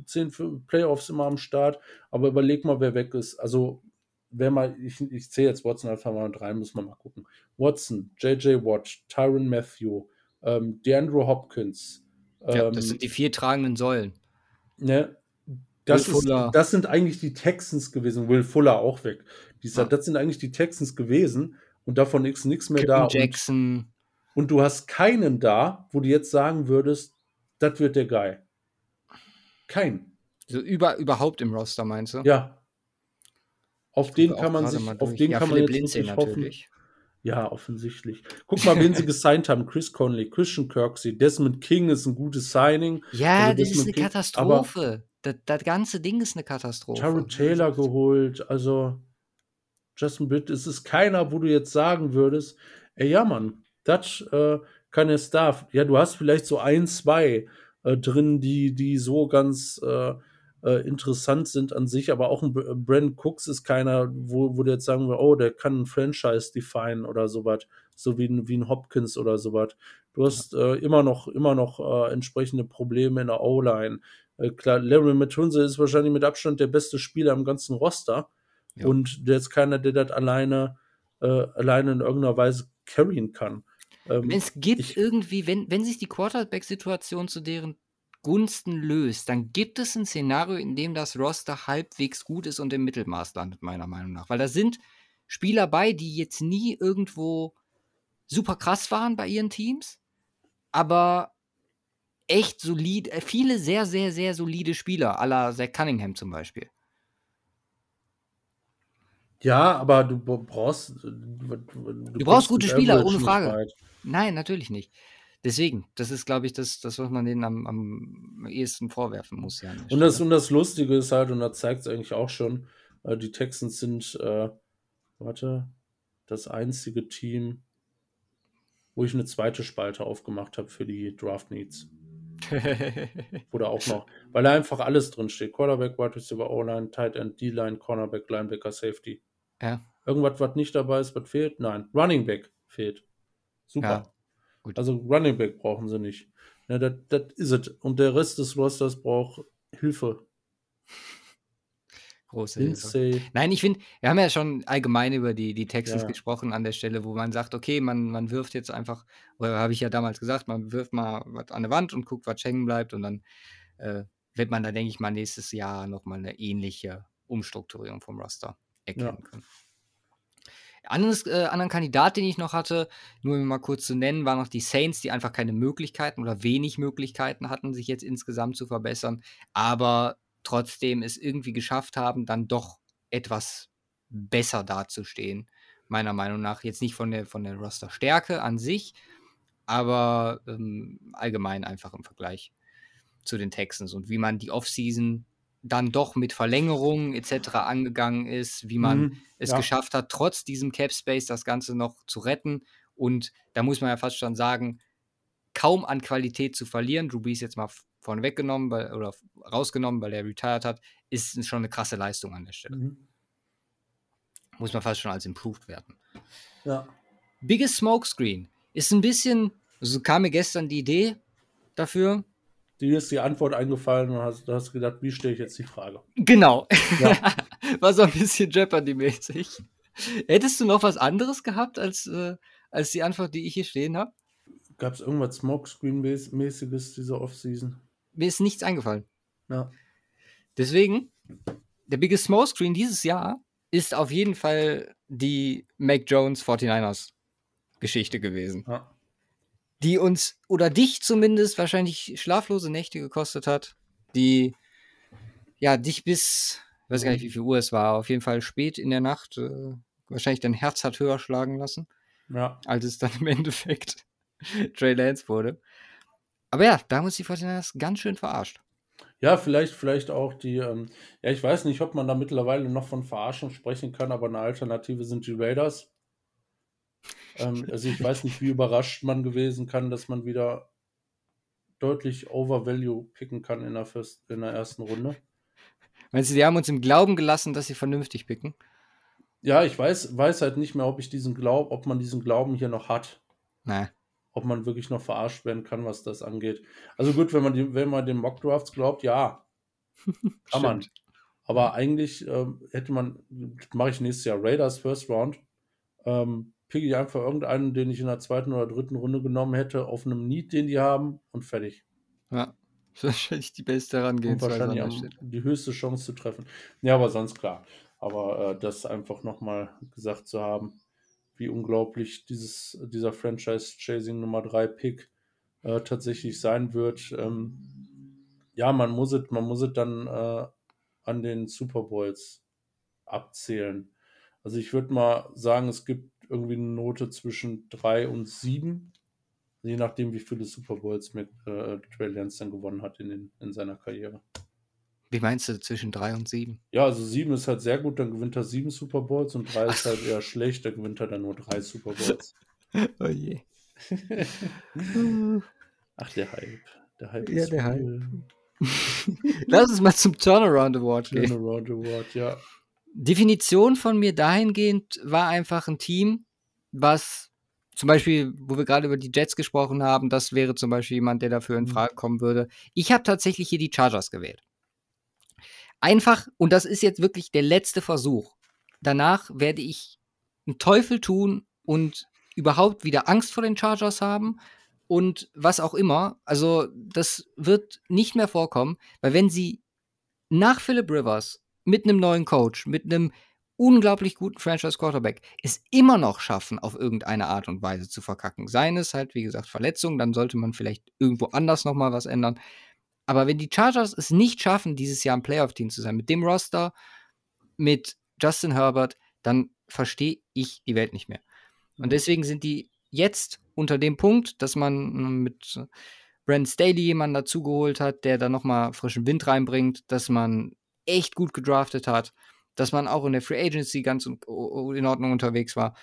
zehn Playoffs immer am Start, aber überleg mal, wer weg ist. Also, wer mal, ich, ich zähle jetzt Watson einfach mal rein, muss man mal gucken. Watson, JJ Watt, Tyron Matthew, ähm, DeAndre Hopkins. Ja, ähm, das sind die vier tragenden Säulen. Ne, das, ist, das sind eigentlich die Texans gewesen. Will Fuller auch weg. Dieser, Ja. Das sind eigentlich die Texans gewesen und davon ist nichts mehr da. Kippen Und, Jackson. Und du hast keinen da, wo du jetzt sagen würdest, das wird der Guy. Kein. So über, überhaupt im Roster, meinst du? Ja. Auf den kann man sich, auf den ja, kann man Philipp jetzt Lindsay wirklich hoffen. natürlich. Ja, offensichtlich. Guck mal, wen sie gesigned haben. Chris Conley, Christian Kirksey, Desmond King ist ein gutes Signing. Ja, Also das ist eine King- Katastrophe. Das, das ganze Ding ist eine Katastrophe. Jared Taylor geholt, also Justin Britt, es ist keiner, wo du jetzt sagen würdest, ey, ja, Mann, das äh, kann es darf. Ja, du hast vielleicht so ein, zwei äh, drin, die, die so ganz äh, äh, interessant sind an sich, aber auch ein Br- Brandon Cooks ist keiner, wo, wo du jetzt sagen wir, oh, der kann ein Franchise define oder sowas, so wie ein, wie ein Hopkins oder sowas. Du hast äh, immer noch, immer noch äh, entsprechende Probleme in der O-Line. Klar, Larry Matunze ist wahrscheinlich mit Abstand der beste Spieler im ganzen Roster. Ja. Und der ist keiner, der das alleine, alleine in irgendeiner Weise carryen kann. Ähm, Wenn es gibt ich- irgendwie, wenn, wenn sich die Quarterback-Situation zu deren Gunsten löst, dann gibt es ein Szenario, in dem das Roster halbwegs gut ist und im Mittelmaß landet, meiner Meinung nach. Weil da sind Spieler bei, die jetzt nie irgendwo super krass waren bei ihren Teams, aber echt solid, äh, viele sehr, sehr, sehr solide Spieler, à la Zach Cunningham zum Beispiel. Ja, aber du brauchst. Du, du brauchst gute Spieler, ohne Frage. Nein, natürlich nicht. Deswegen, das ist, glaube ich, das, das, was man denen am, am ehesten vorwerfen muss. Ja, Und das, und das Lustige ist halt, und da zeigt es eigentlich auch schon, äh, die Texans sind, äh, warte, das einzige Team, wo ich eine zweite Spalte aufgemacht habe für die Draft Needs. Oder auch noch, weil da einfach alles drin steht. Quarterback, Wide Receiver, O-Line, Tight End, D-Line, Cornerback, Linebacker, Safety. Ja. Irgendwas, was nicht dabei ist, was fehlt? Nein. Running Back fehlt. Super. Ja. Also Running Back brauchen sie nicht. Ja, das ist es. Und der Rest des Rosters braucht Hilfe. Große Hilfe. Nein, ich finde, wir haben ja schon allgemein über die, die Texans Ja. gesprochen an der Stelle, wo man sagt, okay, man, man wirft jetzt einfach, oder habe ich ja damals gesagt, man wirft mal was an der Wand und guckt, was hängen bleibt und dann äh, wird man da, denke ich mal, nächstes Jahr nochmal eine ähnliche Umstrukturierung vom Roster erkennen können. Anderes, äh, anderen Kandidat, den ich noch hatte, nur um mal kurz zu nennen, waren noch die Saints, die einfach keine Möglichkeiten oder wenig Möglichkeiten hatten, sich jetzt insgesamt zu verbessern, aber trotzdem es irgendwie geschafft haben, dann doch etwas besser dazustehen, meiner Meinung nach. Jetzt nicht von der, von der Roster-Stärke an sich, aber ähm, allgemein einfach im Vergleich zu den Texans und wie man die Offseason dann doch mit Verlängerungen etc. angegangen ist, wie man Mhm, es ja. geschafft hat, trotz diesem Cap Space das Ganze noch zu retten. Und da muss man ja fast schon sagen, kaum an Qualität zu verlieren. Drew Brees jetzt mal vorne weggenommen weil, oder rausgenommen, weil er retired hat, ist schon eine krasse Leistung an der Stelle. Mhm. Muss man fast schon als improved werten. Ja. Biggest Smokescreen ist ein bisschen, so kam mir gestern die Idee dafür. Dir ist die Antwort eingefallen und hast, du hast gedacht, wie stelle ich jetzt die Frage? Genau. Ja. War so ein bisschen Jeopardy-mäßig. Hättest du noch was anderes gehabt als, äh, als die Antwort, die ich hier stehen habe? Gab es irgendwas Smokescreen-mäßiges diese Offseason? Mir ist nichts eingefallen. Ja. Deswegen, der Biggest Smokescreen dieses Jahr ist auf jeden Fall die Mac Jones 49ers Geschichte gewesen. ja. Die uns oder dich zumindest wahrscheinlich schlaflose Nächte gekostet hat, die ja dich bis, ich weiß gar nicht, wie viel Uhr es war, auf jeden Fall spät in der Nacht äh, wahrscheinlich dein Herz hat höher schlagen lassen, Ja. als es dann im Endeffekt Trey Lance wurde. Aber ja, da haben uns die 49ers ganz schön verarscht. Ja, vielleicht, vielleicht auch die, ähm, ja, ich weiß nicht, ob man da mittlerweile noch von Verarschung sprechen kann, aber eine Alternative sind die Raiders. Ähm, also ich weiß nicht, wie überrascht man gewesen kann, dass man wieder deutlich Overvalue picken kann in der, First, in der ersten Runde. Meinst du, die haben uns im Glauben gelassen, dass sie vernünftig picken? Ja, ich weiß, weiß halt nicht mehr, ob ich diesen Glaub, ob man diesen Glauben hier noch hat. Nein. ob man wirklich noch verarscht werden kann, was das angeht. Also gut, wenn man, die, wenn man den Mockdrafts glaubt, ja, kann man. Aber eigentlich ähm, hätte man, mache ich nächstes Jahr Raiders First Round, ähm, picke ich einfach irgendeinen, den ich in der zweiten oder dritten Runde genommen hätte, auf einem Need, den die haben und fertig. Ja. Wahrscheinlich die beste Herangehensweise an wahrscheinlich am, die höchste Chance zu treffen. Ja, aber sonst klar. Aber äh, das einfach nochmal gesagt zu haben, wie unglaublich dieses, dieser Franchise-Chasing Nummer 3 Pick äh, tatsächlich sein wird. Ähm, ja, man muss es, man muss es dann äh, an den Super Bowls abzählen. Also ich würde mal sagen, es gibt irgendwie eine Note zwischen 3 und 7. Je nachdem, wie viele Super Bowls mit äh, Trey Lance dann gewonnen hat in, den, in seiner Karriere. Wie meinst du zwischen drei und sieben? Ja, also 7 ist halt sehr gut, dann gewinnt er 7 Super Bowls und 3 ist halt eher schlecht, dann gewinnt er dann nur 3 Super Bowls. Oh je. Ach, der Hype. Der Hype Ja, ist der real. Lass uns mal zum Turnaround Award gehen. Turnaround Award, ja. Definition von mir dahingehend war einfach ein Team, was zum Beispiel, wo wir gerade über die Jets gesprochen haben, das wäre zum Beispiel jemand, der dafür in Mhm. Frage kommen würde. Ich habe tatsächlich hier die Chargers gewählt. Einfach, und das ist jetzt wirklich der letzte Versuch. Danach werde ich einen Teufel tun und überhaupt wieder Angst vor den Chargers haben und was auch immer. Also, das wird nicht mehr vorkommen, weil wenn sie nach Philip Rivers mit einem neuen Coach, mit einem unglaublich guten Franchise Quarterback es immer noch schaffen, auf irgendeine Art und Weise zu verkacken. Seien es halt, wie gesagt, Verletzungen, dann sollte man vielleicht irgendwo anders nochmal was ändern. Aber wenn die Chargers es nicht schaffen, dieses Jahr ein Playoff-Team zu sein, mit dem Roster, mit Justin Herbert, dann verstehe ich die Welt nicht mehr. Und deswegen sind die jetzt unter dem Punkt, dass man mm, mit Brent Staley jemanden dazugeholt hat, der da nochmal frischen Wind reinbringt, dass man echt gut gedraftet hat, dass man auch in der Free Agency ganz in Ordnung unterwegs war,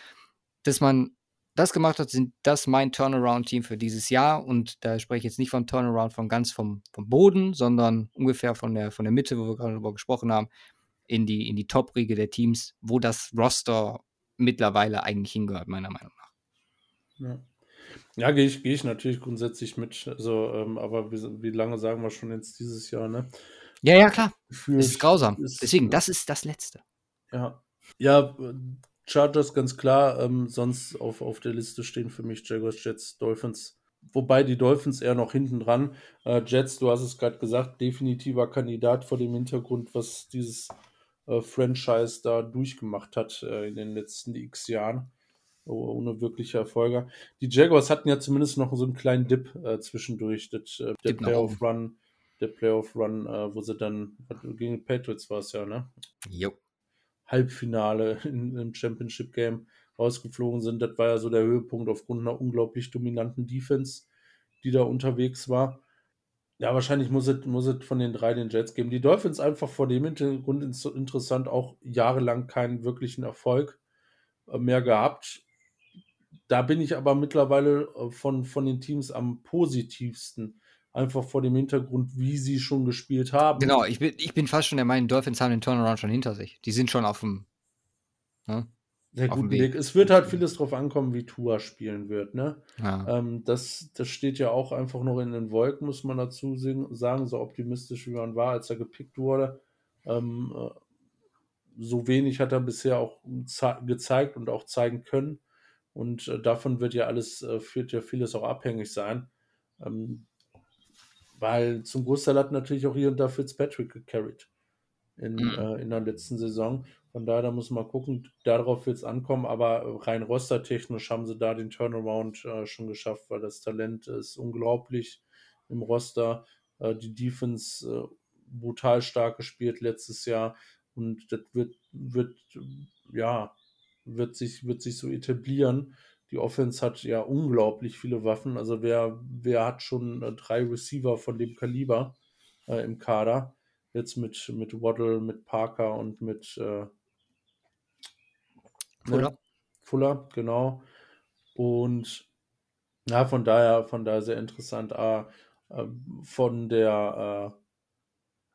dass man das gemacht hat, sind das mein Turnaround-Team für dieses Jahr. Und da spreche ich jetzt nicht von Turnaround von ganz vom, vom Boden, sondern ungefähr von der, von der Mitte, wo wir gerade darüber gesprochen haben, in die, in die Top-Riege der Teams, wo das Roster mittlerweile eigentlich hingehört, meiner Meinung nach. Ja. Ja, gehe ich, geh ich natürlich grundsätzlich mit. Also, ähm, aber wie, wie, lange sagen wir schon jetzt dieses Jahr, ne? Ja, ja, klar. Es ist grausam. Ist, Deswegen, das ist das Letzte. Ja. Ja, Chargers ganz klar. Ähm, sonst auf, auf der Liste stehen für mich Jaguars, Jets, Dolphins. Wobei die Dolphins eher noch hinten dran. Äh, Jets, du hast es gerade gesagt, definitiver Kandidat vor dem Hintergrund, was dieses äh, Franchise da durchgemacht hat äh, in den letzten x Jahren. Oh, ohne wirkliche Erfolge. Die Jaguars hatten ja zumindest noch so einen kleinen Dip äh, zwischendurch. Das, äh, der Playoff-Run, der Playoff-Run, äh, wo sie dann gegen die Patriots war es ja, ne? Jo. Halbfinale in, im Championship-Game rausgeflogen sind. Das war ja so der Höhepunkt aufgrund einer unglaublich dominanten Defense, die da unterwegs war. Ja, wahrscheinlich muss es, muss es von den drei den Jets geben. Die Dolphins einfach vor dem Hintergrund interessant, auch jahrelang keinen wirklichen Erfolg äh, mehr gehabt. Da bin ich aber mittlerweile äh, von, von den Teams am positivsten. Einfach vor dem Hintergrund, wie sie schon gespielt haben. Genau, ich bin, ich bin fast schon der Meinung, Dolphins haben den Turnaround schon hinter sich. Die sind schon auf dem, ne? Sehr guten Weg. Weg. Es wird halt vieles darauf ankommen, wie Tua spielen wird. Ne? Ja. Ähm, das, das steht ja auch einfach noch in den Wolken, muss man dazu sagen, so optimistisch wie man war, als er gepickt wurde. Ähm, äh, so wenig hat er bisher auch gezeigt und auch zeigen können. Und äh, davon wird ja alles, äh, wird ja vieles auch abhängig sein. Ähm, weil zum Großteil hat natürlich auch hier und da Fitzpatrick gecarried in, mhm. äh, in der letzten Saison. Von daher, da muss man gucken, darauf wird es ankommen, aber rein rostertechnisch haben sie da den Turnaround äh, schon geschafft, weil das Talent ist unglaublich im Roster. Äh, die Defense äh, brutal stark gespielt letztes Jahr und das wird, wird, ja, wird sich, wird sich so etablieren. Die Offense hat ja unglaublich viele Waffen. Also wer, wer hat schon äh, drei Receiver von dem Kaliber äh, im Kader? Jetzt mit, mit Waddle, mit Parker und mit äh, Fuller. Ne? Fuller, genau. Und ja, von daher, von daher sehr interessant. Äh, von der, äh,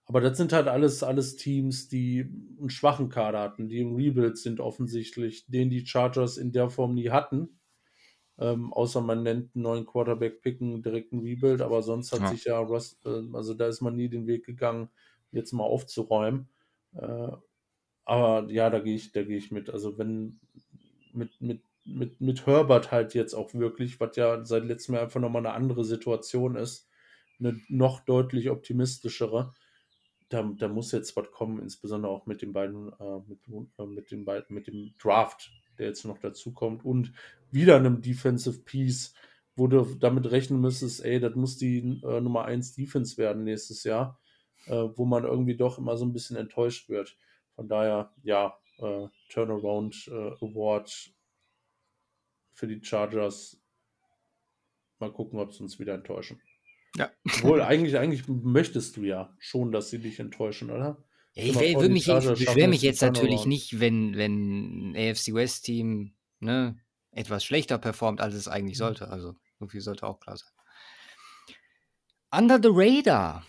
aber das sind halt alles, alles Teams, die einen schwachen Kader hatten, die im Rebuild sind offensichtlich, den die Chargers in der Form nie hatten. Ähm, außer man nennt einen neuen Quarterback picken, direkt einen Rebuild, aber sonst hat ja. sich ja Russ, äh, also da ist man nie den Weg gegangen, jetzt mal aufzuräumen. Äh, aber ja, da gehe ich, da gehe ich mit. Also wenn mit, mit, mit, mit Herbert halt jetzt auch wirklich, was ja seit letztem Jahr einfach nochmal eine andere Situation ist, eine noch deutlich optimistischere, da, da muss jetzt was kommen, insbesondere auch mit den beiden, äh, mit, äh, mit den beiden, mit dem Draft, der jetzt noch dazu kommt und wieder einem Defensive Piece, wo du damit rechnen müsstest, ey, das muss die äh, Nummer 1 Defense werden nächstes Jahr, äh, wo man irgendwie doch immer so ein bisschen enttäuscht wird. Von daher, ja, äh, Turnaround äh, Award für die Chargers. Mal gucken, ob sie uns wieder enttäuschen. Ja. Obwohl, eigentlich, eigentlich möchtest du ja schon, dass sie dich enttäuschen, oder? Ja, ich, ich, mich, ich beschwere mich jetzt natürlich nicht, wenn, wenn ein AFC West Team ne, etwas schlechter performt, als es eigentlich mhm. sollte. Also, so viel sollte auch klar sein. Under the Radar.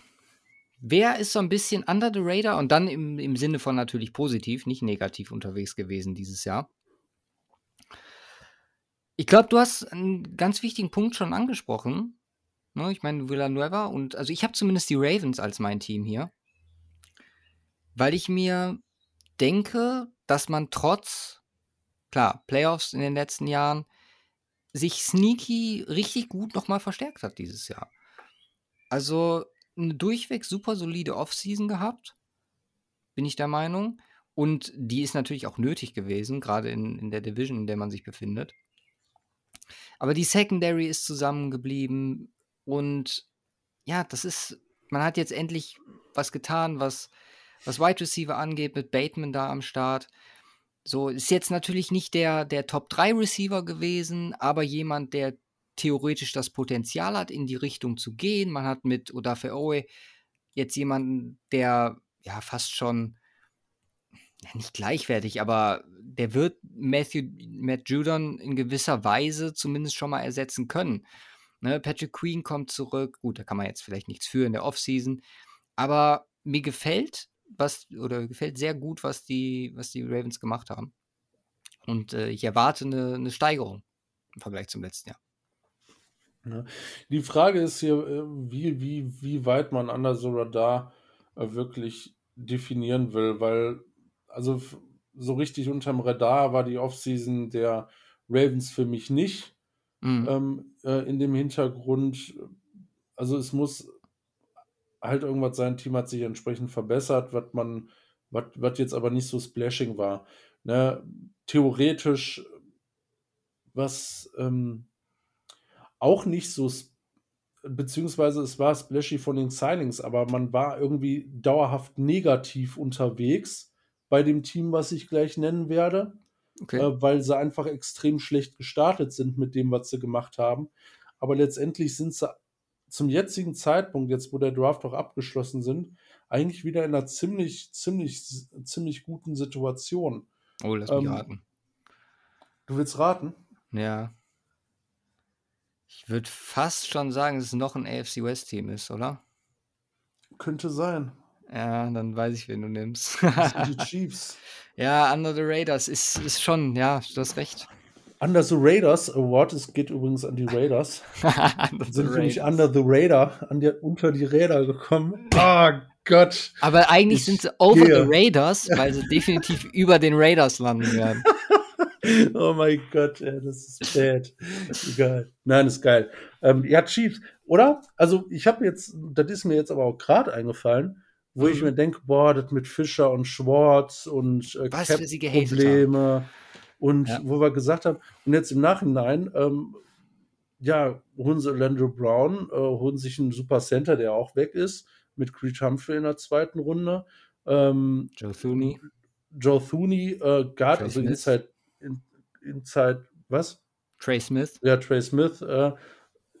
Wer ist so ein bisschen under the radar und dann im, im Sinne von natürlich positiv, nicht negativ unterwegs gewesen dieses Jahr? Ich glaube, du hast einen ganz wichtigen Punkt schon angesprochen. Ne, ich meine, Villanueva und also ich habe zumindest die Ravens als mein Team hier. Weil ich mir denke, dass man trotz, klar, Playoffs in den letzten Jahren, sich sneaky richtig gut nochmal verstärkt hat dieses Jahr. Also eine durchweg super solide Offseason gehabt, bin ich der Meinung. Und die ist natürlich auch nötig gewesen, gerade in, in der Division, in der man sich befindet. Aber die Secondary ist zusammengeblieben und ja, das ist, man hat jetzt endlich was getan, was, was Wide Receiver angeht, mit Bateman da am Start. So, ist jetzt natürlich nicht der, der Top 3 Receiver gewesen, aber jemand, der theoretisch das Potenzial hat, in die Richtung zu gehen. Man hat mit Odafe Owe jetzt jemanden, der ja fast schon nicht gleichwertig, aber der wird Matthew, Matt Judon in gewisser Weise zumindest schon mal ersetzen können. Ne, Patrick Queen kommt zurück. Gut, da kann man jetzt vielleicht nichts für in der Offseason. Aber mir gefällt, was, oder gefällt sehr gut, was die, was die Ravens gemacht haben. Und äh, ich erwarte eine, eine Steigerung im Vergleich zum letzten Jahr. Ja. Die Frage ist hier, äh, wie, wie, wie weit man Under the Radar äh, wirklich definieren will, weil also so richtig unterm Radar war die Offseason der Ravens für mich nicht. Mhm. Ähm, äh, in dem Hintergrund, also es muss halt irgendwas sein, Team hat sich entsprechend verbessert, was man, was jetzt aber nicht so splashing war. Ne? Theoretisch, was ähm, auch nicht so, beziehungsweise es war splashy von den Signings, aber man war irgendwie dauerhaft negativ unterwegs bei dem Team, was ich gleich nennen werde, okay. äh, weil sie einfach extrem schlecht gestartet sind mit dem, was sie gemacht haben. Aber letztendlich sind sie zum jetzigen Zeitpunkt, jetzt wo der Draft auch abgeschlossen sind, eigentlich wieder in einer ziemlich, ziemlich, ziemlich guten Situation. Oh, lass mich ähm, raten. Du willst raten? Ja. Ich würde fast schon sagen, dass es noch ein AFC West Team ist, oder? Könnte sein. Ja, dann weiß ich, wen du nimmst. Das sind die Chiefs. ja, Under the Raiders ist, ist schon, ja, du hast recht. Under the Raiders Award, es geht übrigens an die Raiders. sind nämlich Under the Radar, an der, unter die Räder gekommen. Oh Gott. Aber eigentlich ich sind sie over gehe. the Raiders, weil sie definitiv über den Raiders landen werden. oh mein Gott, ja, das ist bad. Egal. Nein, ist geil. Ähm, ja, Chiefs, oder? Also, ich habe jetzt, das ist mir jetzt aber auch gerade eingefallen wo mhm. ich mir denke, boah, das mit Fischer und Schwartz und äh, Probleme und ja. wo wir gesagt haben, und jetzt im Nachhinein, ähm, ja, holen sie Landry Brown, äh, holen sich einen Super Center, der auch weg ist, mit Creed Humphrey in der zweiten Runde. Ähm, Joe Thuney. Joe Thuney, äh, Guard, also in Zeit, in, in Zeit, was? Trey Smith. Ja, Trey Smith, äh,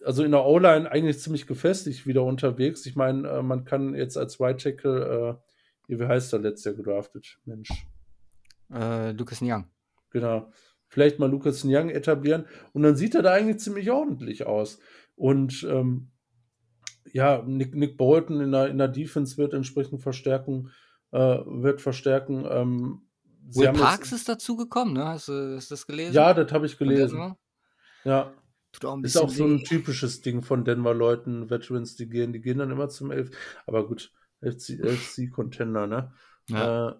also in der O-Line eigentlich ziemlich gefestigt wieder unterwegs. Ich meine, äh, man kann jetzt als White Tackle, äh, wie heißt der letztes Jahr gedraftet? Mensch. Äh, Lucas Young. Genau. Vielleicht mal Lucas Young etablieren. Und dann sieht er da eigentlich ziemlich ordentlich aus. Und ähm, ja, Nick, Nick Bolton in der, in der Defense wird entsprechend verstärken, äh, wird verstärken. Ähm, Will Parks jetzt, ist dazu gekommen, ne? Hast du, hast du das gelesen? Ja, das habe ich gelesen. Ja. Tut auch ein ist auch so ein typisches Ding von Denver-Leuten, Veterans, die gehen, die gehen dann immer zum Elf. Aber gut, FC-Contender, ne? Ja. Äh,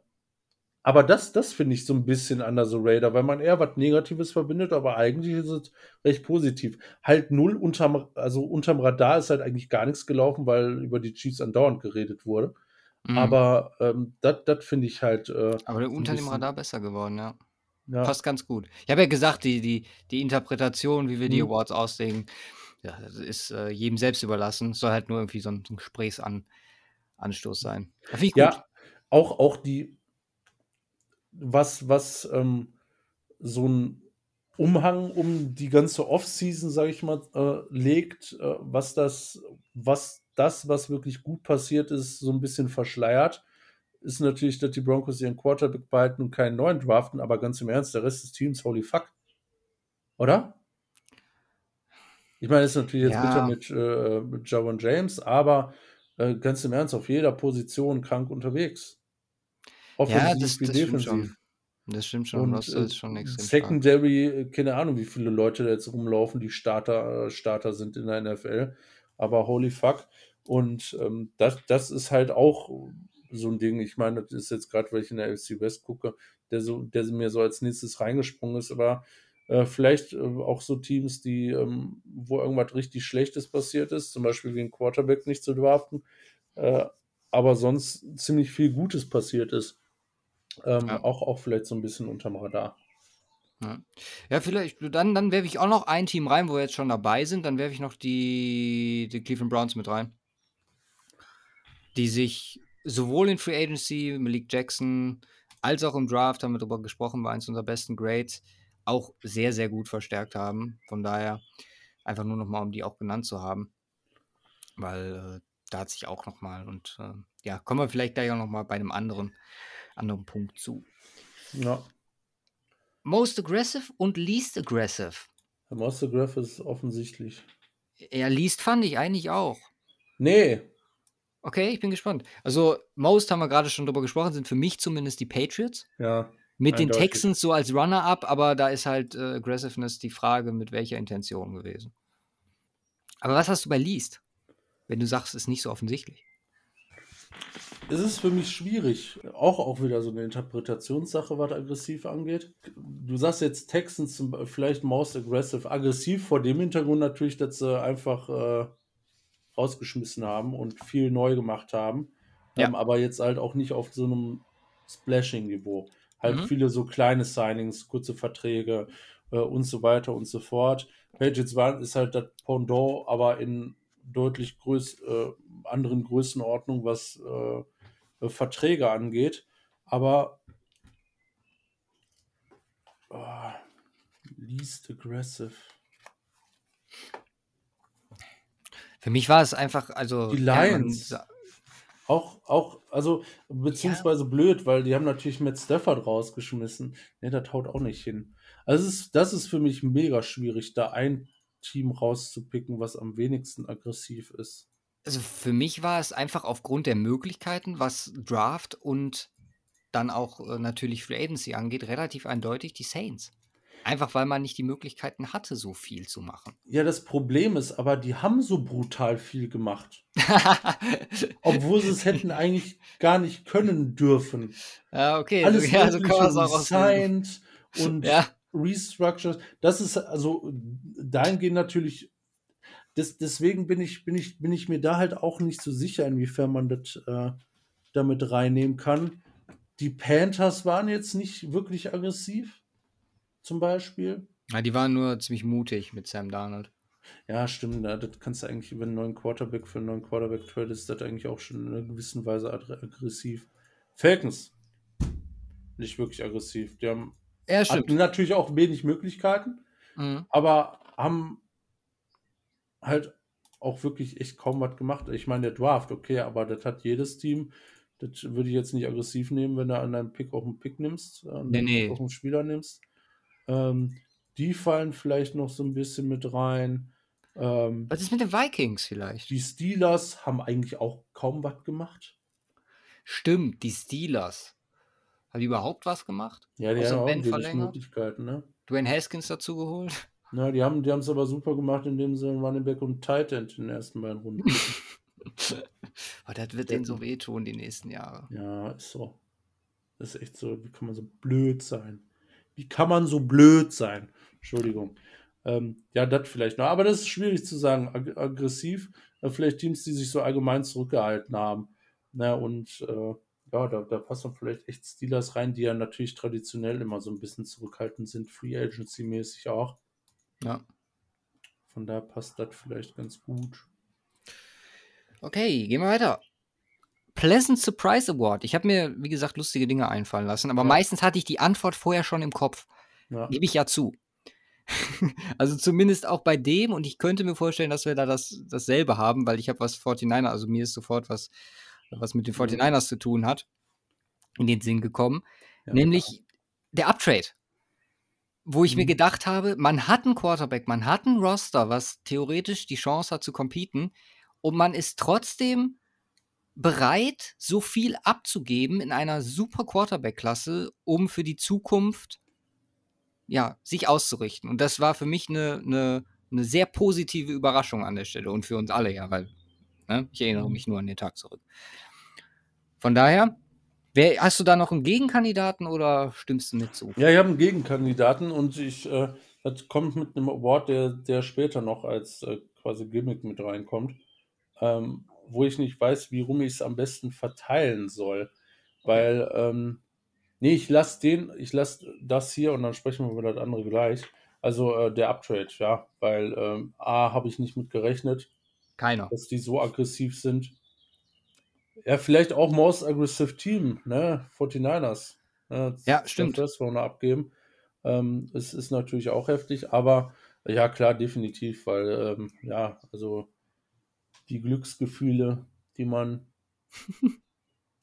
aber das, das finde ich so ein bisschen under the radar, weil man eher was Negatives verbindet, aber eigentlich ist es recht positiv. Halt null unterm, also unterm Radar ist halt eigentlich gar nichts gelaufen, weil über die Chiefs andauernd geredet wurde. Mhm. Aber ähm, das finde ich halt. Äh, aber unter dem Radar besser geworden, ja. Ja. Passt ganz gut. Ich habe ja gesagt, die, die, die Interpretation, wie wir die mhm. Awards auslegen, ja, das ist äh, jedem selbst überlassen. Soll halt nur irgendwie so ein, so ein Gesprächsanstoß sein. Ja, auch, auch die, was, was ähm, so ein Umhang um die ganze Offseason, sage ich mal, äh, legt, äh, was das, was das, was wirklich gut passiert ist, so ein bisschen verschleiert ist natürlich, dass die Broncos ihren Quarterback behalten und keinen neuen draften, aber ganz im Ernst, der Rest des Teams, holy fuck. Oder? Ich meine, ist natürlich jetzt ja. bitter mit, äh, mit Javon James, aber äh, ganz im Ernst, auf jeder Position krank unterwegs. Offensiv ja, das, wie das defensiv. Stimmt das stimmt schon. Und, das ist äh, schon extrem Secondary, stark. Äh, keine Ahnung, wie viele Leute da jetzt rumlaufen, die Starter, äh, Starter sind in der NFL. Aber holy fuck. Und ähm, das, das ist halt auch so ein Ding. Ich meine, das ist jetzt gerade, weil ich in der FC West gucke, der, so, der mir so als nächstes reingesprungen ist, aber äh, vielleicht äh, auch so Teams, die, ähm, wo irgendwas richtig Schlechtes passiert ist, zum Beispiel wie ein Quarterback nicht zu draften, äh, aber sonst ziemlich viel Gutes passiert ist. Ähm, ja. auch, auch vielleicht so ein bisschen unterm Radar. Ja. ja, vielleicht, dann, dann werfe ich auch noch ein Team rein, wo wir jetzt schon dabei sind. Dann werfe ich noch die, die Cleveland Browns mit rein. Die sich sowohl in Free Agency, Malik Jackson, als auch im Draft, haben wir darüber gesprochen, war eins unserer besten Grades, auch sehr, sehr gut verstärkt haben. Von daher einfach nur nochmal, um die auch genannt zu haben. Weil äh, da hat sich auch nochmal und äh, ja, kommen wir vielleicht gleich auch nochmal bei einem anderen, anderen Punkt zu. Ja. Most aggressive und least aggressive. Most aggressive ist offensichtlich. Ja, least fand ich eigentlich auch. Nee. Okay, ich bin gespannt. Also, most haben wir gerade schon drüber gesprochen, sind für mich zumindest die Patriots. Ja. Mit den. Texans so als Runner-up, aber da ist halt äh, Aggressiveness die Frage, mit welcher Intention gewesen. Aber was hast du bei Least? Wenn du sagst, ist nicht so offensichtlich. Es ist für mich schwierig. Auch, auch wieder so eine Interpretationssache, was aggressiv angeht. Du sagst jetzt Texans zum vielleicht most aggressive. Aggressiv vor dem Hintergrund natürlich, dass sie einfach äh, rausgeschmissen haben und viel neu gemacht haben. Ja. Ähm, aber jetzt halt auch nicht auf so einem Splashing-Niveau. Halt Mhm. viele so kleine Signings, kurze Verträge äh, und so weiter und so fort. Patriots waren, ist halt das Pendant, aber in deutlich größ, äh, anderen Größenordnung, was äh, äh, Verträge angeht. Aber oh, least aggressive. Für mich war es einfach, also. Die ja, Lions. sa- Auch, auch, also, beziehungsweise blöd, weil die haben natürlich Matt Stafford rausgeschmissen. Ne, das haut auch nicht hin. Also, es ist, das ist für mich mega schwierig, da ein Team rauszupicken, was am wenigsten aggressiv ist. Also für mich war es einfach aufgrund der Möglichkeiten, was Draft und dann auch äh, natürlich Free Agency angeht, relativ eindeutig die Saints. Einfach weil man nicht die Möglichkeiten hatte, so viel zu machen. Ja, das Problem ist aber, die haben so brutal viel gemacht. Obwohl sie es hätten eigentlich gar nicht können dürfen. ja, okay. Alles ja, so kann man es auch und Ja, restructured. Das ist also dahingehend natürlich. Das, deswegen bin ich, bin, ich, bin ich mir da halt auch nicht so sicher, inwiefern man das äh, damit reinnehmen kann. Die Panthers waren jetzt nicht wirklich aggressiv, zum Beispiel. ja, die waren nur ziemlich mutig mit Sam Darnold. Ja, stimmt. Ja, das kannst du eigentlich, wenn einen neuen Quarterback für einen neuen Quarterback tradest, ist das eigentlich auch schon in einer gewissen Weise ag- aggressiv. Falcons. Nicht wirklich aggressiv. Die haben Ja, natürlich auch wenig Möglichkeiten, Mhm. aber haben halt auch wirklich echt kaum was gemacht. Ich meine, der Draft, okay, aber das hat jedes Team. Das würde ich jetzt nicht aggressiv nehmen, wenn du an deinem Pick auch einen Pick nimmst, an Nee, nee. Auch einen Spieler nimmst. Ähm, die fallen vielleicht noch so ein bisschen mit rein. Ähm, Was ist mit den Vikings vielleicht? die Steelers haben eigentlich auch kaum was gemacht. Stimmt, die Steelers. Haben die überhaupt was gemacht? Ja, die Außer haben auch wenig? Möglichkeiten, ne? Dwayne Haskins dazu geholt? Na, die haben die es aber super gemacht, indem sie Running Back und Tight End in den ersten beiden Runden. Oh, das wird denen so wehtun die nächsten Jahre. ja, ist so. Das ist echt so. Wie kann man so blöd sein? Wie kann man so blöd sein? Entschuldigung. Ähm, ja, das vielleicht noch. Aber das ist schwierig zu sagen. Ag aggressiv. Äh, vielleicht Teams, die sich so allgemein zurückgehalten haben. Na, und äh, ja, da, da passen vielleicht echt Steelers rein, die ja natürlich traditionell immer so ein bisschen zurückhaltend sind, Free Agency-mäßig auch. Ja. Von daher passt das vielleicht ganz gut. Okay, gehen wir weiter. Pleasant Surprise Award. Ich habe mir, wie gesagt, lustige Dinge einfallen lassen, aber Ja. meistens hatte ich die Antwort vorher schon im Kopf. Ja. Gebe ich ja zu. also zumindest auch bei dem und ich könnte mir vorstellen, dass wir da das, dasselbe haben, weil ich habe was 49er, also mir ist sofort was, was mit den 49ers zu tun hat, in den Sinn gekommen. Ja, nämlich der Uptrade. Wo ich mir Mhm. gedacht habe, man hat einen Quarterback, man hat einen Roster, was theoretisch die Chance hat zu competen und man ist trotzdem bereit, so viel abzugeben in einer super Quarterback-Klasse, um für die Zukunft ja, sich auszurichten. Und das war für mich eine, eine, eine sehr positive Überraschung an der Stelle und für uns alle, ja, weil ne, ich erinnere mich nur an den Tag zurück. Von daher, wer, hast du da noch einen Gegenkandidaten oder stimmst du mit zu? Ja, ich habe einen Gegenkandidaten und ich, äh, das kommt mit einem Award, der, der später noch als äh, quasi Gimmick mit reinkommt, ähm, wo ich nicht weiß, wie rum ich es am besten verteilen soll. Weil, ähm, nee, ich lasse den, ich lasse das hier und dann sprechen wir über das andere gleich. Also äh, der Uptrade, ja, weil ähm, A, habe ich nicht mit gerechnet, Keiner. dass die so aggressiv sind. Ja, vielleicht auch Most Aggressive Team, ne? 49ers. Ne? Ja, stimmt. Das wollen wir abgeben. Ähm, es ist natürlich auch heftig, aber ja, klar, definitiv, weil, ähm, ja, also die Glücksgefühle, die man.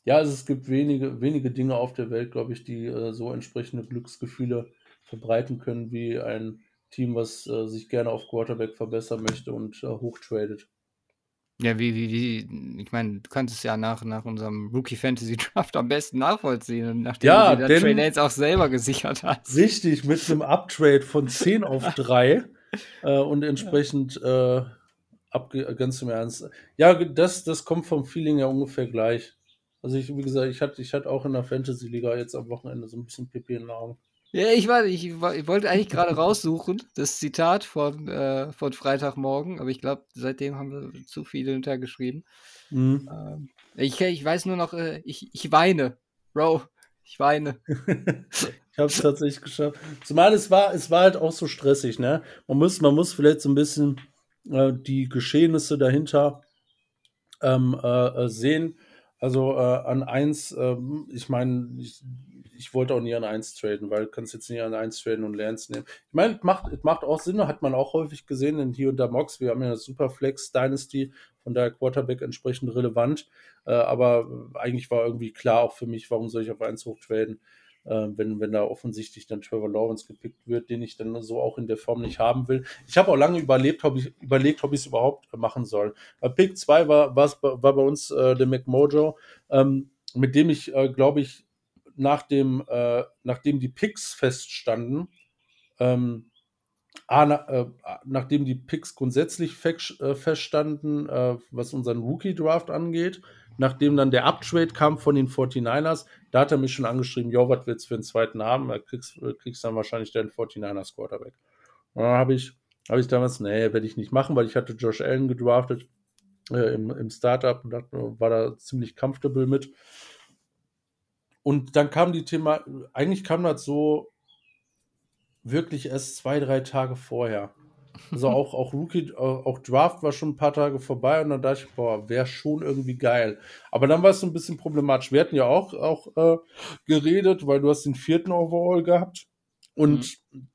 ja, also es gibt wenige, wenige Dinge auf der Welt, glaube ich, die äh, so entsprechende Glücksgefühle verbreiten können wie ein Team, was äh, sich gerne auf Quarterback verbessern möchte und äh, hochtradet. Ja, wie, wie, wie, ich meine, du kannst es ja nach, nach unserem Rookie Fantasy Draft am besten nachvollziehen, nachdem ja, du dir Trade Lance auch selber gesichert hast. Richtig, mit einem Uptrade von 10 auf 3 äh, und entsprechend äh, ganz im Ernst. Ja, das, das kommt vom Feeling ja ungefähr gleich. Also ich, wie gesagt, ich hatte, ich hatte auch in der Fantasy-Liga jetzt am Wochenende so ein bisschen Pipi in den Augen. Ja, ich war, ich, ich wollte eigentlich gerade raussuchen, das Zitat von, äh, von Freitagmorgen, aber ich glaube, seitdem haben wir zu viele hintergeschrieben. Mhm. Ähm, ich, ich weiß nur noch, äh, ich, ich weine. Bro, ich weine. ich habe es tatsächlich geschafft. Zumal es war, es war halt auch so stressig, ne? Man muss, man muss vielleicht so ein bisschen äh, die Geschehnisse dahinter ähm, äh, äh sehen. Also äh, an eins, ähm, ich meine, ich, wollte auch nie an 1 traden, weil du kannst jetzt nie an 1 traden und Lance nehmen. Ich meine, es macht, macht auch Sinn, hat man auch häufig gesehen in hier und da Mox. Wir haben ja eine Superflex Dynasty, von daher Quarterback entsprechend relevant. Äh, aber eigentlich war irgendwie klar auch für mich, warum soll ich auf 1 hochtraden, äh, wenn, wenn da offensichtlich dann Trevor Lawrence gepickt wird, den ich dann so auch in der Form nicht haben will. Ich habe auch lange überlebt, ob ich, überlegt, ob ich es überhaupt machen soll. Bei Pick 2 war, war bei uns äh, der McMojo, ähm, mit dem ich, äh, glaube ich, nachdem, äh, nachdem die Picks feststanden, ähm, A, na, äh, nachdem die Picks grundsätzlich äh, feststanden, äh, was unseren Rookie-Draft angeht, nachdem dann der Uptrade kam von den 49ers, da hat er mich schon angeschrieben, jo, was willst du für einen zweiten haben? Da kriegst, äh, kriegst dann wahrscheinlich den 49ers Quarterback. Und dann habe ich, hab ich damals, nee, werde ich nicht machen, weil ich hatte Josh Allen gedraftet äh, im, im Startup und dachte, war da ziemlich comfortable mit. Und dann kam die Thema, eigentlich kam das so wirklich erst zwei, drei Tage vorher. Also auch, auch Rookie, auch Draft war schon ein paar Tage vorbei und dann dachte ich, boah, wäre schon irgendwie geil. Aber dann war es so ein bisschen problematisch. Wir hatten ja auch, auch äh, geredet, weil du hast den vierten Overall gehabt und mhm.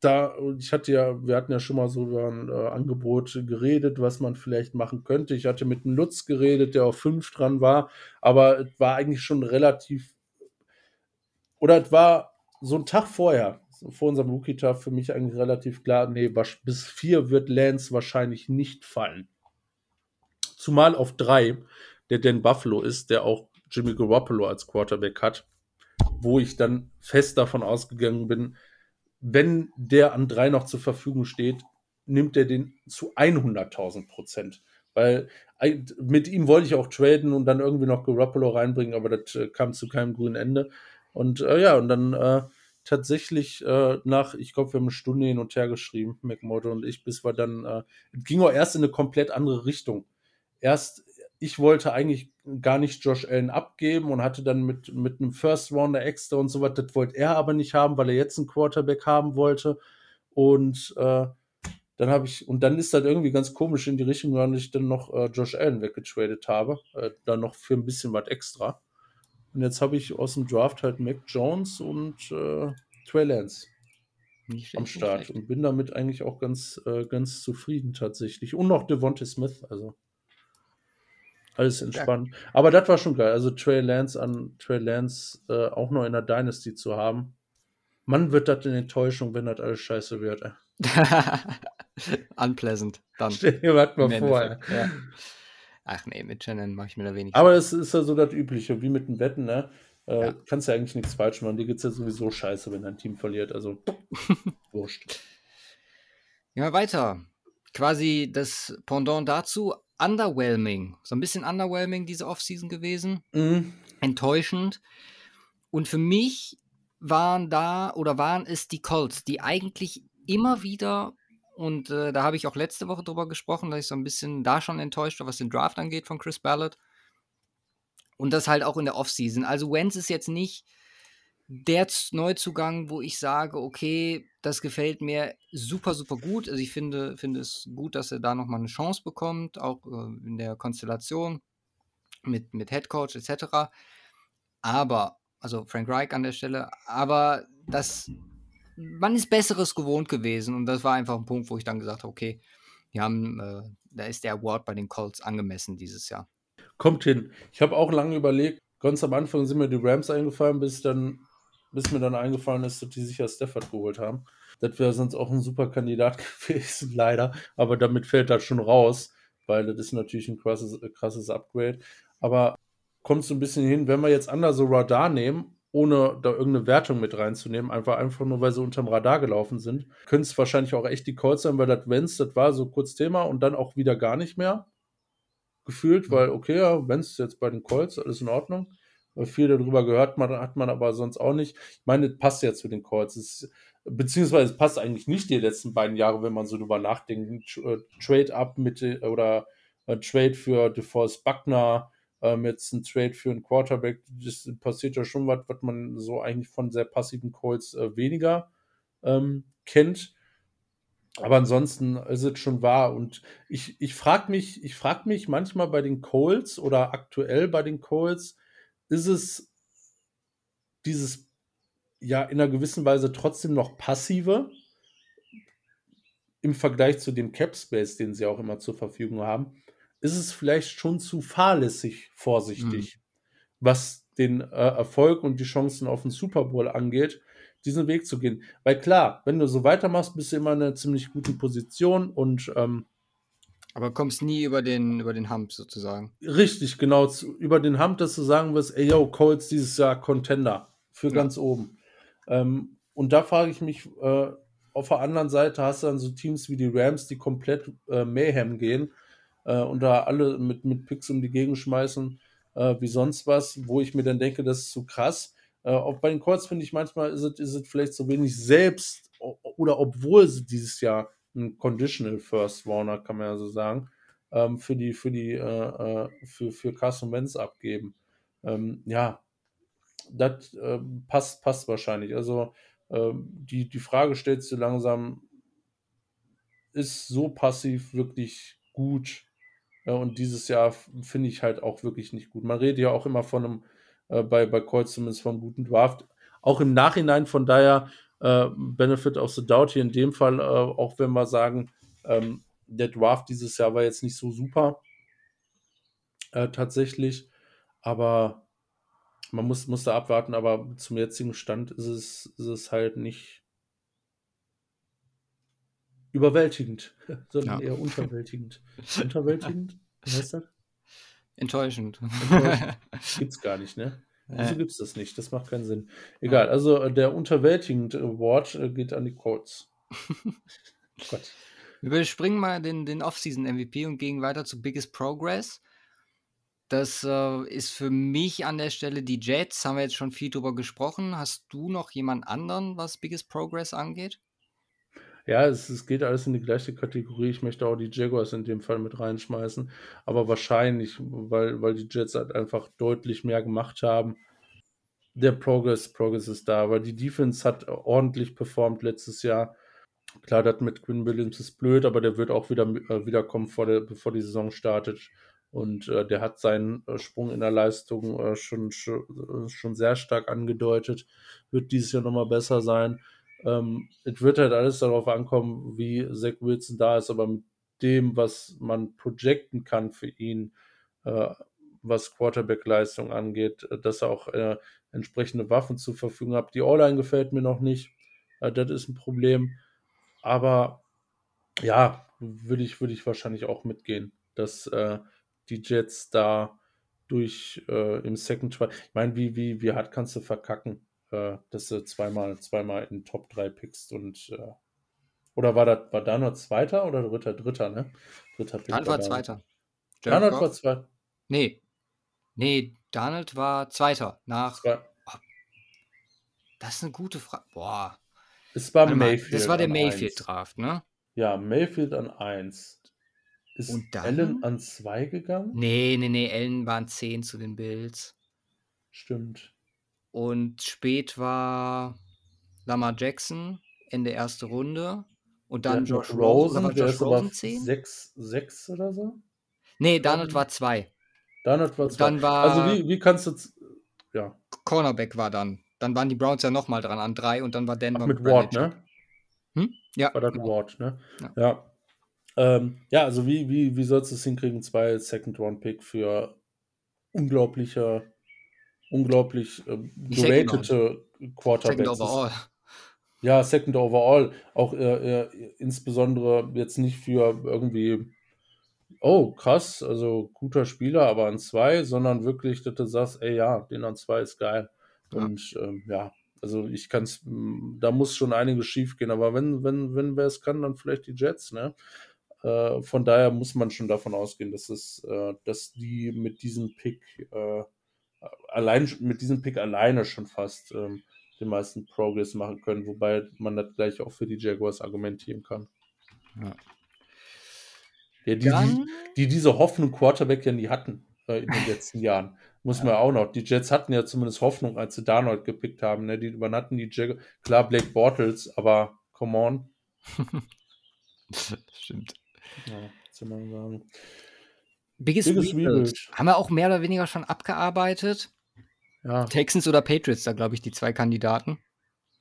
da, ich hatte ja, wir hatten ja schon mal so über ein äh, Angebot geredet, was man vielleicht machen könnte. Ich hatte mit einem Lutz geredet, der auf fünf dran war, aber es war eigentlich schon relativ oder es war so ein Tag vorher, vor unserem Rookie-Tag, für mich eigentlich relativ klar, nee, bis vier wird Lance wahrscheinlich nicht fallen. Zumal auf drei, der Dan Buffalo ist, der auch Jimmy Garoppolo als Quarterback hat, wo ich dann fest davon ausgegangen bin, wenn der an drei noch zur Verfügung steht, nimmt er den zu 100.000 Prozent. Weil mit ihm wollte ich auch traden und dann irgendwie noch Garoppolo reinbringen, aber das äh, kam zu keinem grünen Ende. Und äh, ja, und dann äh, tatsächlich äh, nach, ich glaube, wir haben eine Stunde hin und her geschrieben, McMurdo und ich, bis wir dann, äh, ging auch erst in eine komplett andere Richtung. Erst, ich wollte eigentlich gar nicht Josh Allen abgeben und hatte dann mit, mit einem First Rounder extra und so was, das wollte er aber nicht haben, weil er jetzt einen Quarterback haben wollte. Und äh, dann habe ich, und dann ist das irgendwie ganz komisch in die Richtung, weil ich dann noch äh, Josh Allen weggetradet habe. Äh, dann noch für ein bisschen was extra. Und jetzt habe ich aus dem Draft halt Mac Jones und äh, Trey Lance am Start und bin damit eigentlich auch ganz, äh, ganz zufrieden tatsächlich. Und noch Devontae Smith, also alles entspannt. Ja. Aber das war schon geil. Also Trey Lance an Trey Lance äh, auch noch in der Dynasty zu haben. Man wird das in Enttäuschung, wenn das alles scheiße wird. Unpleasant. Dann. Stell dir mal vor. Ja. Ach nee, mit Shannon mache ich mir da wenig. Aber es ist ja so das Übliche, wie mit dem Wetten, ne? Äh, ja. Kannst ja eigentlich nichts falsch machen. Dir geht es ja sowieso scheiße, wenn dein Team verliert. Also, wurscht. Ja, weiter. Quasi das Pendant dazu, underwhelming. So ein bisschen underwhelming diese Offseason gewesen. Mhm. Enttäuschend. Und für mich waren da oder waren es die Colts, die eigentlich immer wieder und äh, da habe ich auch letzte Woche drüber gesprochen, dass ich so ein bisschen da schon enttäuscht war, was den Draft angeht von Chris Ballard. Und das halt auch in der Offseason. Also Wenz ist jetzt nicht der Neuzugang, wo ich sage, okay, das gefällt mir super, super gut. Also ich finde, finde es gut, dass er da nochmal eine Chance bekommt, auch äh, in der Konstellation mit, mit Head Coach etc. Aber, also Frank Reich an der Stelle, aber das man ist Besseres gewohnt gewesen und das war einfach ein Punkt, wo ich dann gesagt habe, okay, die haben, äh, da ist der Award bei den Colts angemessen dieses Jahr. Kommt hin. Ich habe auch lange überlegt, ganz am Anfang sind mir die Rams eingefallen, bis dann bis mir dann eingefallen ist, dass die sicher Stafford geholt haben. Das wäre sonst auch ein super Kandidat gewesen, leider. Aber damit fällt das schon raus, weil das ist natürlich ein krasses, krasses Upgrade. Aber kommt so ein bisschen hin, wenn wir jetzt Under so Radar nehmen, ohne da irgendeine Wertung mit reinzunehmen, einfach, einfach nur, weil sie unterm Radar gelaufen sind, können es wahrscheinlich auch echt die Colts sein, weil das Vents, das war so kurz Thema und dann auch wieder gar nicht mehr gefühlt, mhm. weil, okay, ja, Vents jetzt bei den Colts, alles in Ordnung. Viel darüber gehört man, hat man aber sonst auch nicht. Ich meine, das passt ja zu den Colts. Es, beziehungsweise es passt eigentlich nicht die letzten beiden Jahre, wenn man so drüber nachdenkt. Äh, Trade-up mit oder äh, Trade für DeForest Buckner, ähm, jetzt ein Trade für einen Quarterback. Das passiert ja schon was, was man so eigentlich von sehr passiven Colts äh, weniger ähm, kennt. Aber ansonsten ist es schon wahr. Und ich, ich frage mich, ich frag mich manchmal bei den Colts oder aktuell bei den Colts, ist es dieses ja in einer gewissen Weise trotzdem noch passive im Vergleich zu dem Cap Space, den sie auch immer zur Verfügung haben, ist es vielleicht schon zu fahrlässig vorsichtig, mhm. was den äh, Erfolg und die Chancen auf den Super Bowl angeht, diesen Weg zu gehen. Weil klar, wenn du so weitermachst, bist du immer in einer ziemlich guten Position und ähm, aber kommst nie über den, über den Hump sozusagen. Richtig, genau. Zu, über den Hump, dass du sagen wirst, ey, yo, Colts dieses Jahr Contender für ja. ganz oben. Ähm, und da frage ich mich, äh, auf der anderen Seite hast du dann so Teams wie die Rams, die komplett äh, Mayhem gehen äh, und da alle mit, mit Picks um die Gegend schmeißen, äh, wie sonst was, wo ich mir dann denke, das ist zu krass. Äh, auch bei den Colts finde ich manchmal, ist es, ist vielleicht so wenig selbst oder obwohl sie dieses Jahr ein Conditional First Warner, kann man ja so sagen, ähm, für die, für die, äh, äh, für, für Carson Wentz abgeben. Ähm, ja, das äh, passt, passt wahrscheinlich. Also ähm, die, die Frage stellt sich langsam, ist so passiv wirklich gut? Und dieses Jahr finde ich halt auch wirklich nicht gut. Man redet ja auch immer von einem, äh, bei, bei Kreuz zumindest vom guten Draft. Auch im Nachhinein, von daher äh, Benefit of the Doubt hier in dem Fall, äh, auch wenn wir sagen, ähm, der Draft dieses Jahr war jetzt nicht so super, äh, tatsächlich, aber man muss, muss da abwarten, aber zum jetzigen Stand ist es, ist es halt nicht überwältigend, sondern ja. eher unterwältigend. unterwältigend? Wie heißt das? Enttäuschend. Enttäuschend. Gibt's gar nicht, ne? Wieso gibt es das nicht? Das macht keinen Sinn. Egal, also äh, der unterwältigende Award äh, geht an die Colts. Gott. Wir überspringen mal den, den Off-Season-MVP und gehen weiter zu Biggest Progress. Das äh, ist für mich an der Stelle die Jets. Haben wir jetzt schon viel drüber gesprochen. Hast du noch jemand anderen, was Biggest Progress angeht? Ja, es, es geht alles in die gleiche Kategorie. Ich möchte auch die Jaguars in dem Fall mit reinschmeißen. Aber wahrscheinlich, weil, weil die Jets halt einfach deutlich mehr gemacht haben. Der Progress, Progress ist da. Aber die Defense hat ordentlich performt letztes Jahr. Klar, das mit Quinn Williams ist blöd, aber der wird auch wieder äh, wiederkommen, vor der, bevor die Saison startet. Und äh, der hat seinen äh, Sprung in der Leistung äh, schon, schon, äh, schon sehr stark angedeutet. Wird dieses Jahr nochmal besser sein. Ähm, es wird halt alles darauf ankommen, wie Zach Wilson da ist, aber mit dem, was man projecten kann für ihn, äh, was Quarterback-Leistung angeht, äh, dass er auch äh, entsprechende Waffen zur Verfügung hat. Die O-Line gefällt mir noch nicht. Äh, das ist ein Problem. Aber ja, würde ich, würde ich wahrscheinlich auch mitgehen, dass äh, die Jets da durch äh, im Second Try. Ich meine, wie, wie, wie hart kannst du verkacken? Äh, dass du zweimal, zweimal in Top 3 pickst und äh, oder war das war da noch Zweiter oder dritter? Dritter, ne? Dritter Pick. Donald war Zweiter. Donald war Zweiter. Nee. Nee, Donald war Zweiter. Nach. Zwei. Oh, das ist eine gute Frage. Boah. Es war Mayfield. Das war der Mayfield-Draft, ne? Ja, Mayfield an 1. Ist Und dann? Allen an 2 gegangen? Nee, nee, nee. Allen waren 10 zu den Bills. Stimmt. Und spät war Lamar Jackson Ende erste Runde. Und dann ja, Josh Rosen. War Josh Rosen 10? 6, 6 oder so? Nee, Donald war 2. Donald war 2. Dann war also wie, wie kannst du. Ja. Cornerback war dann. Dann waren die Browns ja nochmal dran an 3 und dann war Denver Ach, mit Ward, ne? Hm? Ja. War dann genau. Ward, ne? Ja. Ja, ähm, ja also wie, wie, wie sollst du es hinkriegen? Zwei Second-Round-Pick für unglaubliche unglaublich äh, geratete Quarterbacks. Second overall. Ja, Second overall. Auch äh, äh, insbesondere jetzt nicht für irgendwie, oh krass, also guter Spieler, aber an zwei, sondern wirklich, dass du sagst, ey ja, den an zwei ist geil. Ja. Und ähm, ja, also ich kann es, da muss schon einiges schief gehen, aber wenn, wenn, wenn wer es kann, dann vielleicht die Jets, ne? Äh, von daher muss man schon davon ausgehen, dass es, äh, dass die mit diesem Pick äh, allein mit diesem Pick alleine schon fast ähm, den meisten Progress machen können, wobei man das gleich auch für die Jaguars argumentieren kann. Ja. Ja, die, die, die, diese Hoffnung Quarterback ja nie hatten äh, in den letzten Jahren. Muss ja. man auch noch. Die Jets hatten ja zumindest Hoffnung, als sie Darnold gepickt haben. Ne? Die, man hatten die Jaguars, klar, Blake Bortles, aber come on. Stimmt. Ja, soll man sagen. Biggest, Biggest Rebuild. Haben wir auch mehr oder weniger schon abgearbeitet. Ja. Texans oder Patriots, da glaube ich, die zwei Kandidaten,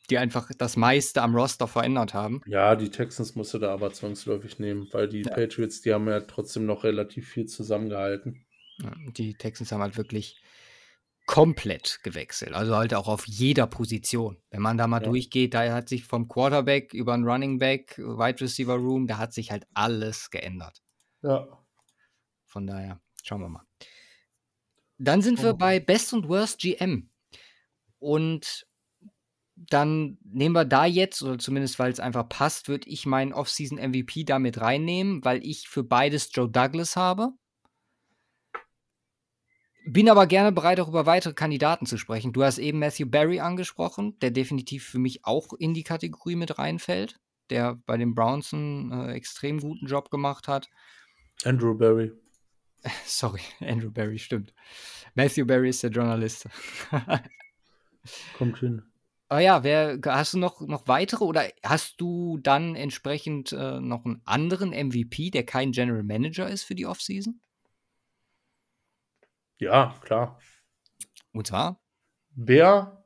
die einfach das meiste am Roster verändert haben. Ja, die Texans musst du da aber zwangsläufig nehmen, weil die ja. Patriots, die haben ja trotzdem noch relativ viel zusammengehalten. Ja, die Texans haben halt wirklich komplett gewechselt. Also halt auch auf jeder Position. Wenn man da mal ja. durchgeht, da hat sich vom Quarterback über ein Running Back, Wide Receiver Room, da hat sich halt alles geändert. Ja. Von daher, schauen wir mal. Dann sind wir bei Best und Worst GM. Und dann nehmen wir da jetzt, oder zumindest weil es einfach passt, würde ich meinen Offseason MVP damit reinnehmen, weil ich für beides Joe Douglas habe. Bin aber gerne bereit, auch über weitere Kandidaten zu sprechen. Du hast eben Matthew Barry angesprochen, der definitiv für mich auch in die Kategorie mit reinfällt, der bei den Browns einen äh, extrem guten Job gemacht hat. Andrew Barry. Sorry, Andrew Barry, stimmt. Matthew Barry ist der Journalist. Kommt hin. Ah ja, wer, hast du noch, noch weitere oder hast du dann entsprechend äh, noch einen anderen MVP, der kein General Manager ist für die Offseason? Ja, klar. Und zwar? Wer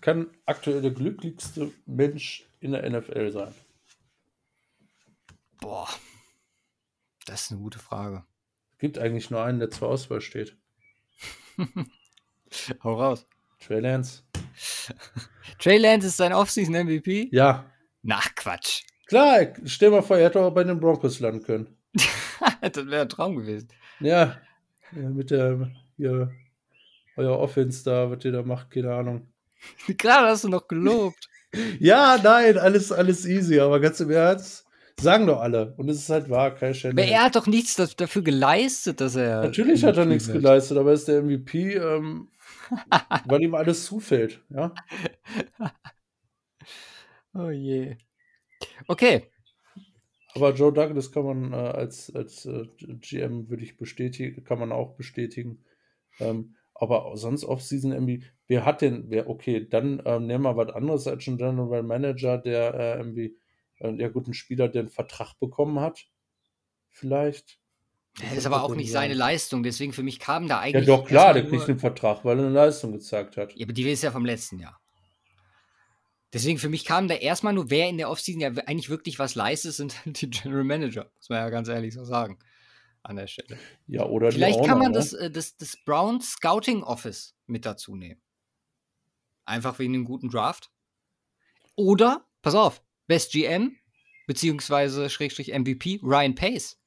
kann aktuell der glücklichste Mensch in der NFL sein? Boah, das ist eine gute Frage. Es gibt eigentlich nur einen, der zur Auswahl steht. Hau raus. Trey Lance. Trey Lance ist sein Offseason MVP? Ja. Nach Quatsch. Klar, stell mal vor, er hätte auch bei den Broncos landen können. das wäre ein Traum gewesen. Ja, mit der, ja, euer Offense da, was ihr da macht, keine Ahnung. Gerade hast du noch gelobt. ja, nein, alles, alles easy, aber ganz im Ernst, Sagen doch alle. Und es ist halt wahr, Kai Shanahan. Aber er hat doch nichts dafür geleistet, dass er. Natürlich hat er nichts wird. geleistet, aber er ist der MVP, ähm, weil ihm alles zufällt, ja. oh je. Okay. Aber Joe Douglas kann man äh, als, als äh, GM, würde ich bestätigen, kann man auch bestätigen. Ähm, aber sonst Off-Season MVP, wer hat denn, wer, okay, dann ähm, nehmen wir was anderes als ein General Manager, der äh, irgendwie ja gut, ein Spieler, der einen Vertrag bekommen hat, vielleicht. Das ist aber auch nicht seine Leistung, deswegen für mich kam da eigentlich. Ja, doch, klar, der kriegt einen Vertrag, weil er eine Leistung gezeigt hat. Ja, aber die ist ja vom letzten Jahr. Deswegen für mich kam da erstmal nur, wer in der Offseason ja eigentlich wirklich was leistet, sind die General Manager. Muss man ja ganz ehrlich so sagen. An der Stelle. Ja, oder Vielleicht kann man ne? das, äh, das, das Brown Scouting Office mit dazu nehmen. Einfach wegen einem guten Draft. Oder, pass auf, Best GM beziehungsweise Schrägstrich MVP Ryan Pace.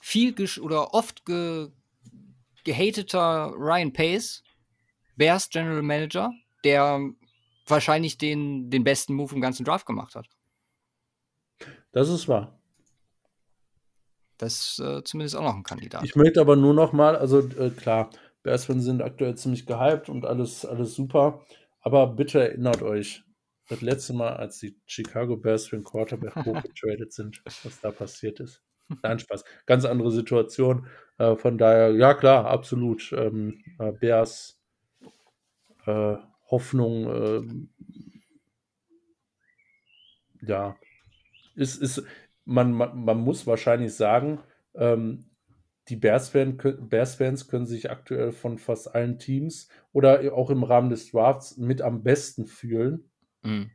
Viel oder oft ge gehateter Ryan Pace, Bears General Manager, der wahrscheinlich den, den besten Move im ganzen Draft gemacht hat. Das ist wahr. Das ist äh, zumindest auch noch ein Kandidat. Ich möchte aber nur noch mal, also äh, klar, Bears-Fans sind aktuell ziemlich gehypt und alles, alles super, aber bitte erinnert euch, das letzte Mal, als die Chicago Bears für den Quarterback hochgetradet sind, was da passiert ist. Nein, Spaß. Ganz andere Situation. Äh, von daher, ja klar, absolut. Ähm, äh, Bears äh, Hoffnung, ähm, ja, ist, ist man, man, man muss wahrscheinlich sagen, ähm, die Bears-Fans Bears -Fans können sich aktuell von fast allen Teams oder auch im Rahmen des Drafts mit am besten fühlen. Mhm.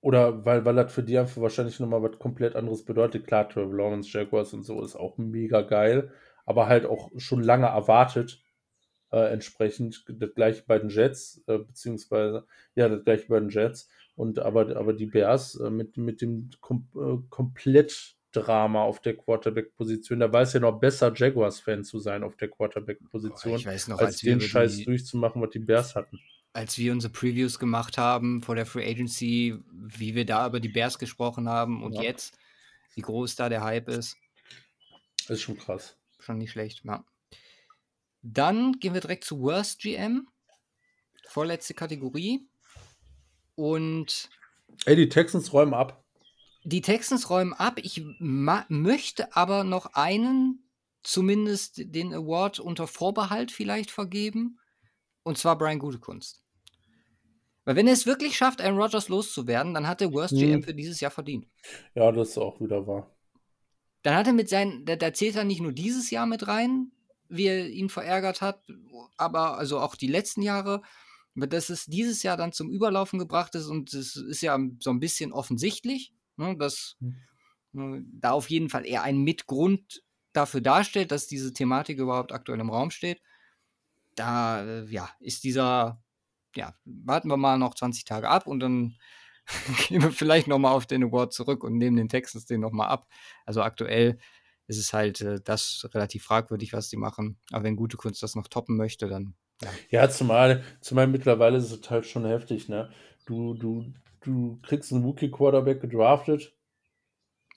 Oder weil, weil das für die einfach wahrscheinlich nochmal was komplett anderes bedeutet. Klar, Trevor Lawrence, Jaguars und so ist auch mega geil. aber halt auch schon lange erwartet. Äh, entsprechend das gleiche bei den Jets, äh, beziehungsweise, ja, das gleiche bei den Jets. Und aber, aber die Bears äh, mit, mit dem kom äh, Komplettdrama auf der Quarterback-Position, da es ja noch besser, Jaguars-Fan zu sein auf der Quarterback-Position, als, als den Scheiß die, durchzumachen, was die Bears hatten. Als wir unsere Previews gemacht haben vor der Free Agency, wie wir da über die Bears gesprochen haben und ja. jetzt, wie groß da der Hype ist. Das ist schon krass. Schon nicht schlecht, ja. Dann gehen wir direkt zu Worst GM. Vorletzte Kategorie. Und. Ey, die Texans räumen ab. Die Texans räumen ab. Ich möchte aber noch einen, zumindest den Award unter Vorbehalt vielleicht vergeben. Und zwar Brian Gutekunst. Weil wenn er es wirklich schafft, Aaron Rodgers loszuwerden, dann hat er Worst hm. GM für dieses Jahr verdient. Ja, das ist auch wieder wahr. Dann hat er mit seinen, da, da zählt er nicht nur dieses Jahr mit rein, wie er ihn verärgert hat, aber also auch die letzten Jahre, dass es dieses Jahr dann zum Überlaufen gebracht ist und es ist ja so ein bisschen offensichtlich, ne, dass mhm. da auf jeden Fall eher ein Mitgrund dafür darstellt, dass diese Thematik überhaupt aktuell im Raum steht. Da, äh, ja, ist dieser, ja, warten wir mal noch 20 Tage ab und dann gehen wir vielleicht nochmal auf den Award zurück und nehmen den Texas den nochmal ab. Also aktuell ist es halt äh, das relativ fragwürdig, was die machen. Aber wenn gute Kunst das noch toppen möchte, dann. Ja, ja zumal, zumal mittlerweile ist es halt schon heftig, ne? Du, du, du kriegst einen Wookie-Quarterback gedraftet.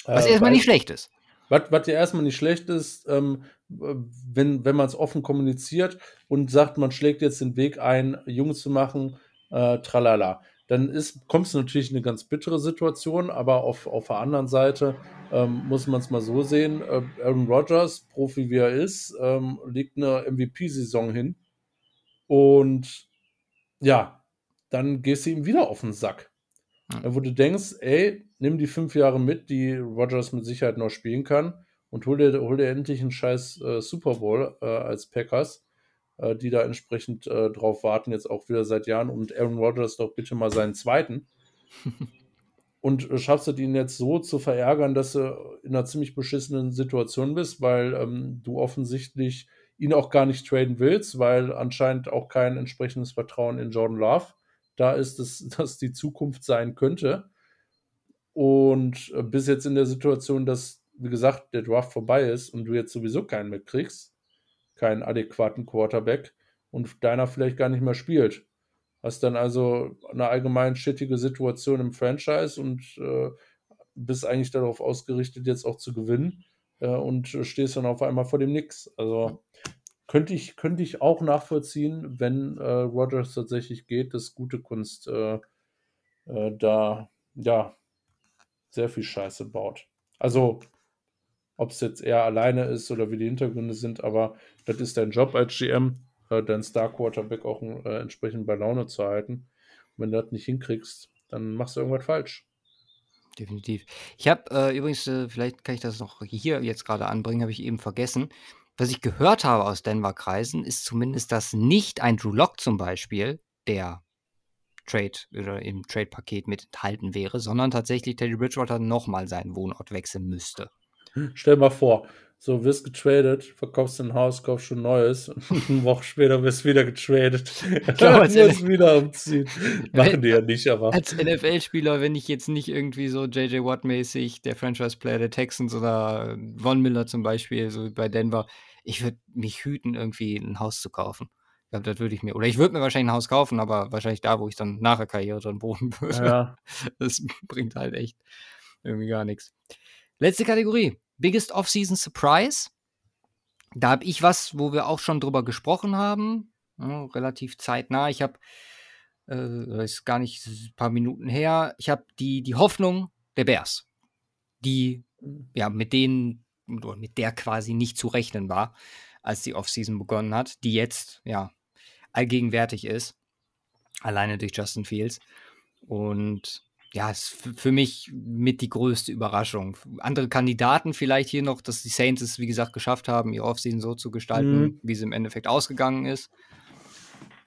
Was äh, erstmal nicht schlecht ist. Was, was ja erstmal nicht schlecht ist, ähm, wenn, wenn man es offen kommuniziert und sagt, man schlägt jetzt den Weg ein, Jungs zu machen, äh, tralala dann ist, kommst du natürlich in eine ganz bittere Situation, aber auf, auf der anderen Seite ähm, muss man es mal so sehen. Äh, Aaron Rodgers, Profi wie er ist, ähm, legt eine MVP-Saison hin und ja, dann gehst du ihm wieder auf den Sack. Wo du denkst, ey, nimm die fünf Jahre mit, die Rodgers mit Sicherheit noch spielen kann und hol dir, hol dir endlich einen scheiß äh, Super Bowl äh, als Packers äh, die da entsprechend äh, drauf warten, jetzt auch wieder seit Jahren. Und Aaron Rodgers doch bitte mal seinen zweiten. und äh, schaffst du ihn jetzt so zu verärgern, dass du in einer ziemlich beschissenen Situation bist, weil ähm, du offensichtlich ihn auch gar nicht traden willst, weil anscheinend auch kein entsprechendes Vertrauen in Jordan Love da ist, dass das die Zukunft sein könnte. Und äh, bis jetzt in der Situation, dass, wie gesagt, der Draft vorbei ist und du jetzt sowieso keinen mehr kriegst, keinen adäquaten Quarterback und deiner vielleicht gar nicht mehr spielt. Hast dann also eine allgemein schittige Situation im Franchise und äh, bist eigentlich darauf ausgerichtet, jetzt auch zu gewinnen äh, und stehst dann auf einmal vor dem Nix. Also könnte ich, könnte ich auch nachvollziehen, wenn äh, Rogers tatsächlich geht, dass gute Kunst äh, äh, da ja sehr viel Scheiße baut. Also ob es jetzt eher alleine ist oder wie die Hintergründe sind, aber das ist dein Job als GM, äh, deinen Star Quarterback auch äh, entsprechend bei Laune zu halten. Und wenn du das nicht hinkriegst, dann machst du irgendwas falsch. Definitiv. Ich habe äh, übrigens, äh, vielleicht kann ich das noch hier jetzt gerade anbringen, habe ich eben vergessen. Was ich gehört habe aus Denver-Kreisen, ist zumindest, dass nicht ein Drew Lock zum Beispiel, der Trade oder im Trade-Paket mit enthalten wäre, sondern tatsächlich Teddy Bridgewater nochmal seinen Wohnort wechseln müsste. Stell mal vor, so wirst getradet, verkaufst ein Haus, kaufst schon neues und eine Woche später wirst wieder getradet. Ich glaube, als musst wieder umziehen. Machen die ja nicht, aber. Als NFL-Spieler, wenn ich jetzt nicht irgendwie so JJ Watt-mäßig der Franchise-Player der Texans oder Von Miller zum Beispiel, so bei Denver, ich würde mich hüten, irgendwie ein Haus zu kaufen. Ich glaube, das würde ich mir. Oder ich würde mir wahrscheinlich ein Haus kaufen, aber wahrscheinlich da, wo ich dann nach der Karriere drin wohnen würde. Ja. Das bringt halt echt irgendwie gar nichts. Letzte Kategorie. Biggest Off-Season Surprise. Da habe ich was, wo wir auch schon drüber gesprochen haben. Ja, relativ zeitnah. Ich habe, äh, ist gar nicht ein paar Minuten her, ich habe die, die Hoffnung der Bears, die ja mit denen, oder mit der quasi nicht zu rechnen war, als die Offseason begonnen hat, die jetzt ja allgegenwärtig ist. Alleine durch Justin Fields. Und ja, ist für mich mit die größte Überraschung. Andere Kandidaten vielleicht hier noch, dass die Saints es, wie gesagt, geschafft haben, ihr Offseason so zu gestalten, mhm. wie sie im Endeffekt ausgegangen ist.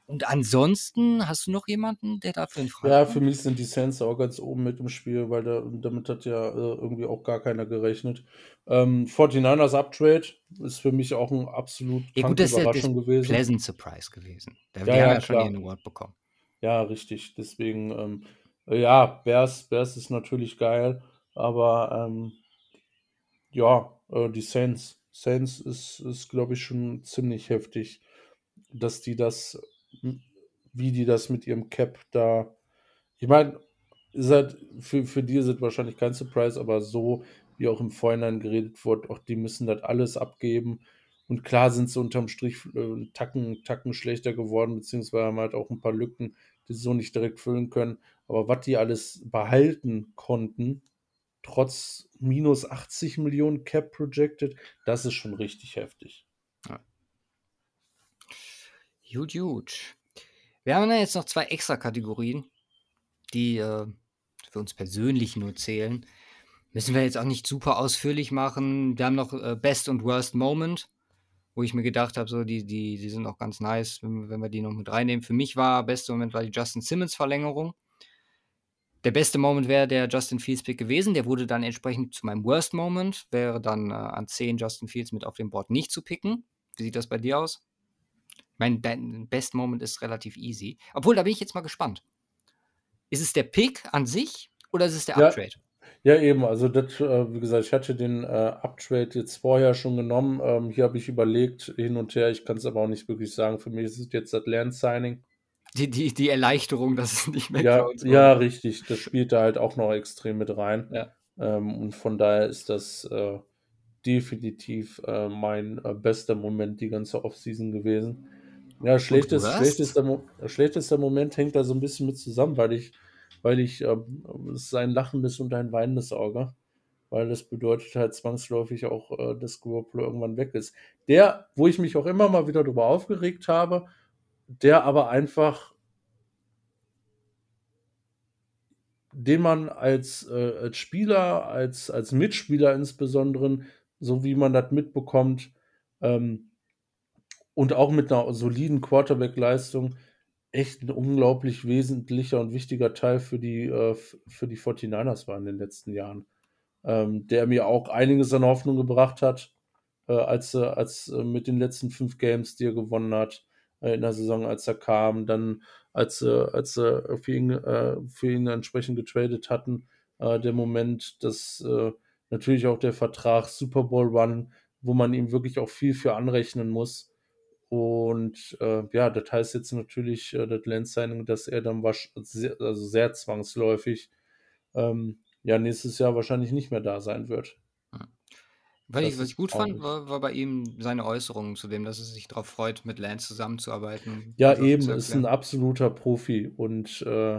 Und ansonsten hast du noch jemanden, der dafür in Frage Ja, für mich sind die Saints auch ganz oben mit im Spiel, weil da, damit hat ja äh, irgendwie auch gar keiner gerechnet. Ähm, 49ers Uptrade ist für mich auch ein absolut Ja, gut, das ist Überraschung gewesen. Pleasant Surprise gewesen. Da, Ja, haben ja, ja schon klar. ihren Award bekommen. Ja, richtig. Deswegen, ähm, äh, ja, Bears, Bears ist natürlich geil, aber ähm, ja, äh, die Saints. Saints ist, ist glaube ich, schon ziemlich heftig, dass die das, wie die das mit ihrem Cap da. Ich meine, halt, für, für die ist es wahrscheinlich kein Surprise, aber so, wie auch im Vorhinein geredet wurde, auch die müssen das alles abgeben. Und klar sind sie unterm Strich äh, Tacken, Tacken schlechter geworden, beziehungsweise haben halt auch ein paar Lücken, die sie so nicht direkt füllen können. Aber was die alles behalten konnten, trotz minus 80 Millionen Cap projected, das ist schon richtig heftig. Gut, gut. Wir haben dann jetzt noch zwei extra Kategorien, die äh, für uns persönlich nur zählen. Müssen wir jetzt auch nicht super ausführlich machen. Wir haben noch äh, Best und Worst Moment, wo ich mir gedacht habe, so die, die, die sind auch ganz nice, wenn, wenn wir die noch mit reinnehmen. Für mich war beste Moment war die Justin Simmons Verlängerung. Der beste Moment wäre der Justin Fields Pick gewesen. Der wurde dann entsprechend zu meinem Worst Moment. Wäre dann äh, an 10 Justin Fields mit auf dem Board nicht zu picken. Wie sieht das bei dir aus? Mein Be- Best Moment ist relativ easy. Obwohl, da bin ich jetzt mal gespannt. Ist es der Pick an sich oder ist es der Ja. Uptrade? Ja, eben, also das, äh, wie gesagt, ich hatte den äh, Uptrade jetzt vorher schon genommen. Ähm, hier habe ich überlegt, hin und her, ich kann es aber auch nicht wirklich sagen. Für mich ist es jetzt das Lern-Signing. Die, die, die Erleichterung, dass es nicht mehr Ja, ja, richtig. Das spielt da halt auch noch extrem mit rein. Ja. Ähm, und von daher ist das äh, definitiv äh, mein äh, bester Moment die ganze Offseason gewesen. Ja, schlechtes, schlechtester, Mo schlechtester Moment hängt da so ein bisschen mit zusammen, weil ich, weil ich, ähm, es ist ein lachendes und ein weinendes Auge. Weil das bedeutet halt zwangsläufig auch, äh, dass Garoppolo irgendwann weg ist. Der, wo ich mich auch immer mal wieder darüber aufgeregt habe, der aber einfach den man als, äh, als Spieler, als, als Mitspieler insbesondere, so wie man das mitbekommt, ähm, und auch mit einer soliden Quarterback-Leistung, echt ein unglaublich wesentlicher und wichtiger Teil für die, äh, für die 49ers war in den letzten Jahren. Ähm, der mir auch einiges an Hoffnung gebracht hat, äh, als, äh, als äh, mit den letzten fünf Games, die er gewonnen hat, in der Saison, als er kam, dann als, äh, als äh, für, ihn, äh, für ihn entsprechend getradet hatten, äh, der Moment, dass äh, natürlich auch der Vertrag Super Bowl Run, wo man ihm wirklich auch viel für anrechnen muss. Und äh, ja, das heißt jetzt natürlich, äh, das Land-Signing, dass er dann wasch sehr, also sehr zwangsläufig ähm, ja nächstes Jahr wahrscheinlich nicht mehr da sein wird. Weil Das ich, was ist ich gut fand, traurig. war, war bei ihm seine Äußerungen zu dem, dass er sich darauf freut, mit Lance zusammenzuarbeiten. Ja, Also eben, zu ist ein erklären. absoluter Profi und äh,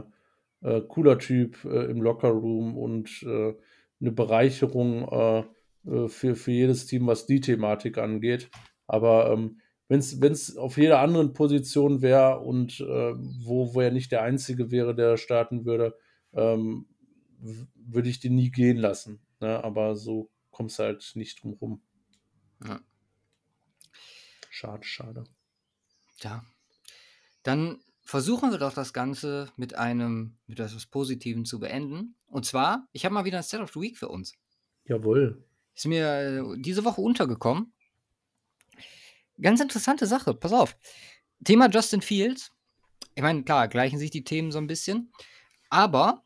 äh, cooler Typ äh, im Lockerroom und äh, eine Bereicherung äh, äh, für, für jedes Team, was die Thematik angeht. Aber ähm, wenn es auf jeder anderen Position wäre und äh, wo, wo er nicht der Einzige wäre, der starten würde, ähm, w- würde ich den nie gehen lassen. Ne? Aber so kommst du halt nicht drum rum. Ja. Schade, schade. Ja. Dann versuchen wir doch das Ganze mit einem, mit etwas Positivem zu beenden. Und zwar, ich habe mal wieder ein Set of the Week für uns. Jawohl. Ist mir äh, diese Woche untergekommen. Ganz interessante Sache, pass auf. Thema Justin Fields. Ich meine, klar, gleichen sich die Themen so ein bisschen. Aber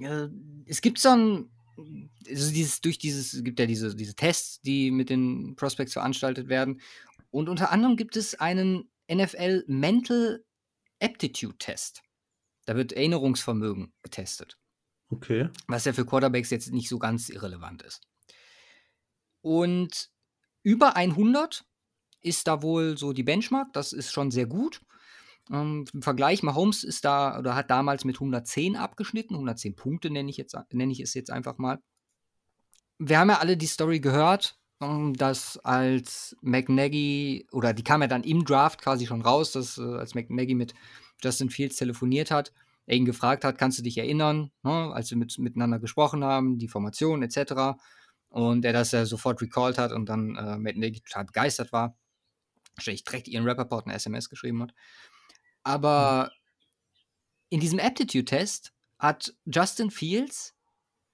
äh, es gibt so ein, also dieses, durch dieses, es gibt ja diese, diese Tests, die mit den Prospects veranstaltet werden. Und unter anderem gibt es einen NFL Mental Aptitude Test. Da wird Erinnerungsvermögen getestet Okay. was ja für Quarterbacks jetzt nicht so ganz irrelevant ist. Und über 100 ist da wohl so die Benchmark, das ist schon sehr gut. Ähm, Im Vergleich, Mahomes ist da oder hat damals mit 110 abgeschnitten, 110 Punkte nenne ich, jetzt, nenne ich es jetzt einfach mal. Wir haben ja alle die Story gehört, ähm, dass als McNaggy, oder die kam ja dann im Draft quasi schon raus, dass äh, als McNaggy mit Justin Fields telefoniert hat, er ihn gefragt hat, kannst du dich erinnern, ne, als wir mit, miteinander gesprochen haben, die Formation etc. Und er das ja sofort recalled hat und dann äh, McNaggy total begeistert war. Wahrscheinlich direkt ihren Rappaport eine SMS geschrieben hat. Aber in diesem Aptitude-Test hat Justin Fields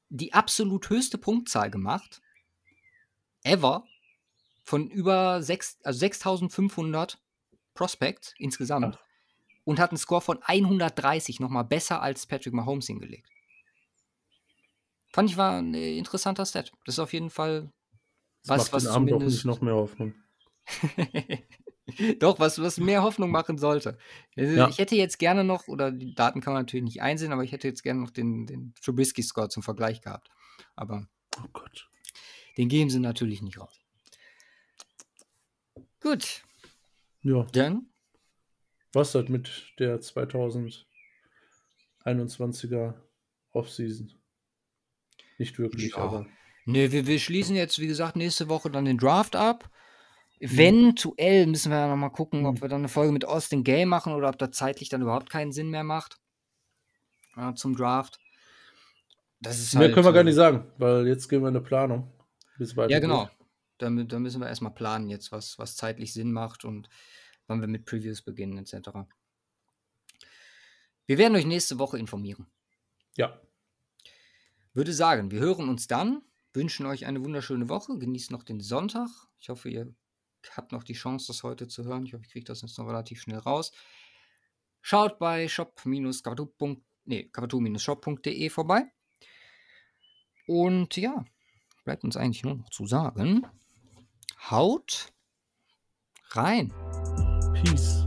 die absolut höchste Punktzahl gemacht. Ever. Von über 6, also 6500 Prospects insgesamt. Ach. Und hat einen Score von 130, nochmal besser als Patrick Mahomes hingelegt. Fand ich war ein interessanter Stat. Das ist auf jeden Fall das was, was Abend zumindest... nicht noch mehr Hoffnung. Doch, was, was mehr Hoffnung machen sollte. Also ja. Ich hätte jetzt gerne noch, oder die Daten kann man natürlich nicht einsehen, aber ich hätte jetzt gerne noch den, den Trubisky-Score zum Vergleich gehabt. Aber oh Gott. den geben sie natürlich nicht raus. Gut. Ja. Dann? Was hat mit der 2021er Offseason? Nicht wirklich, ja. aber. Ne, wir, wir schließen jetzt, wie gesagt, nächste Woche dann den Draft ab. Eventuell müssen wir ja nochmal gucken, ob hm. wir dann eine Folge mit Austin Gay machen oder ob das zeitlich dann überhaupt keinen Sinn mehr macht. Äh, zum Draft. Das ist Mehr halt, können wir gar nicht sagen, weil jetzt gehen wir in eine Planung. ja, genau. Da, da, müssen wir erstmal planen jetzt, was, was zeitlich Sinn macht und wann wir mit Previews beginnen, etc. Wir werden euch nächste Woche informieren. Ja. Würde sagen, wir hören uns dann, wünschen euch eine wunderschöne Woche, genießt noch den Sonntag. Ich hoffe, ihr habt noch die Chance, das heute zu hören. Ich hoffe, ich kriege das jetzt noch relativ schnell raus. Schaut bei shop-shop.de vorbei. Und ja, bleibt uns eigentlich nur noch zu sagen, haut rein. Peace.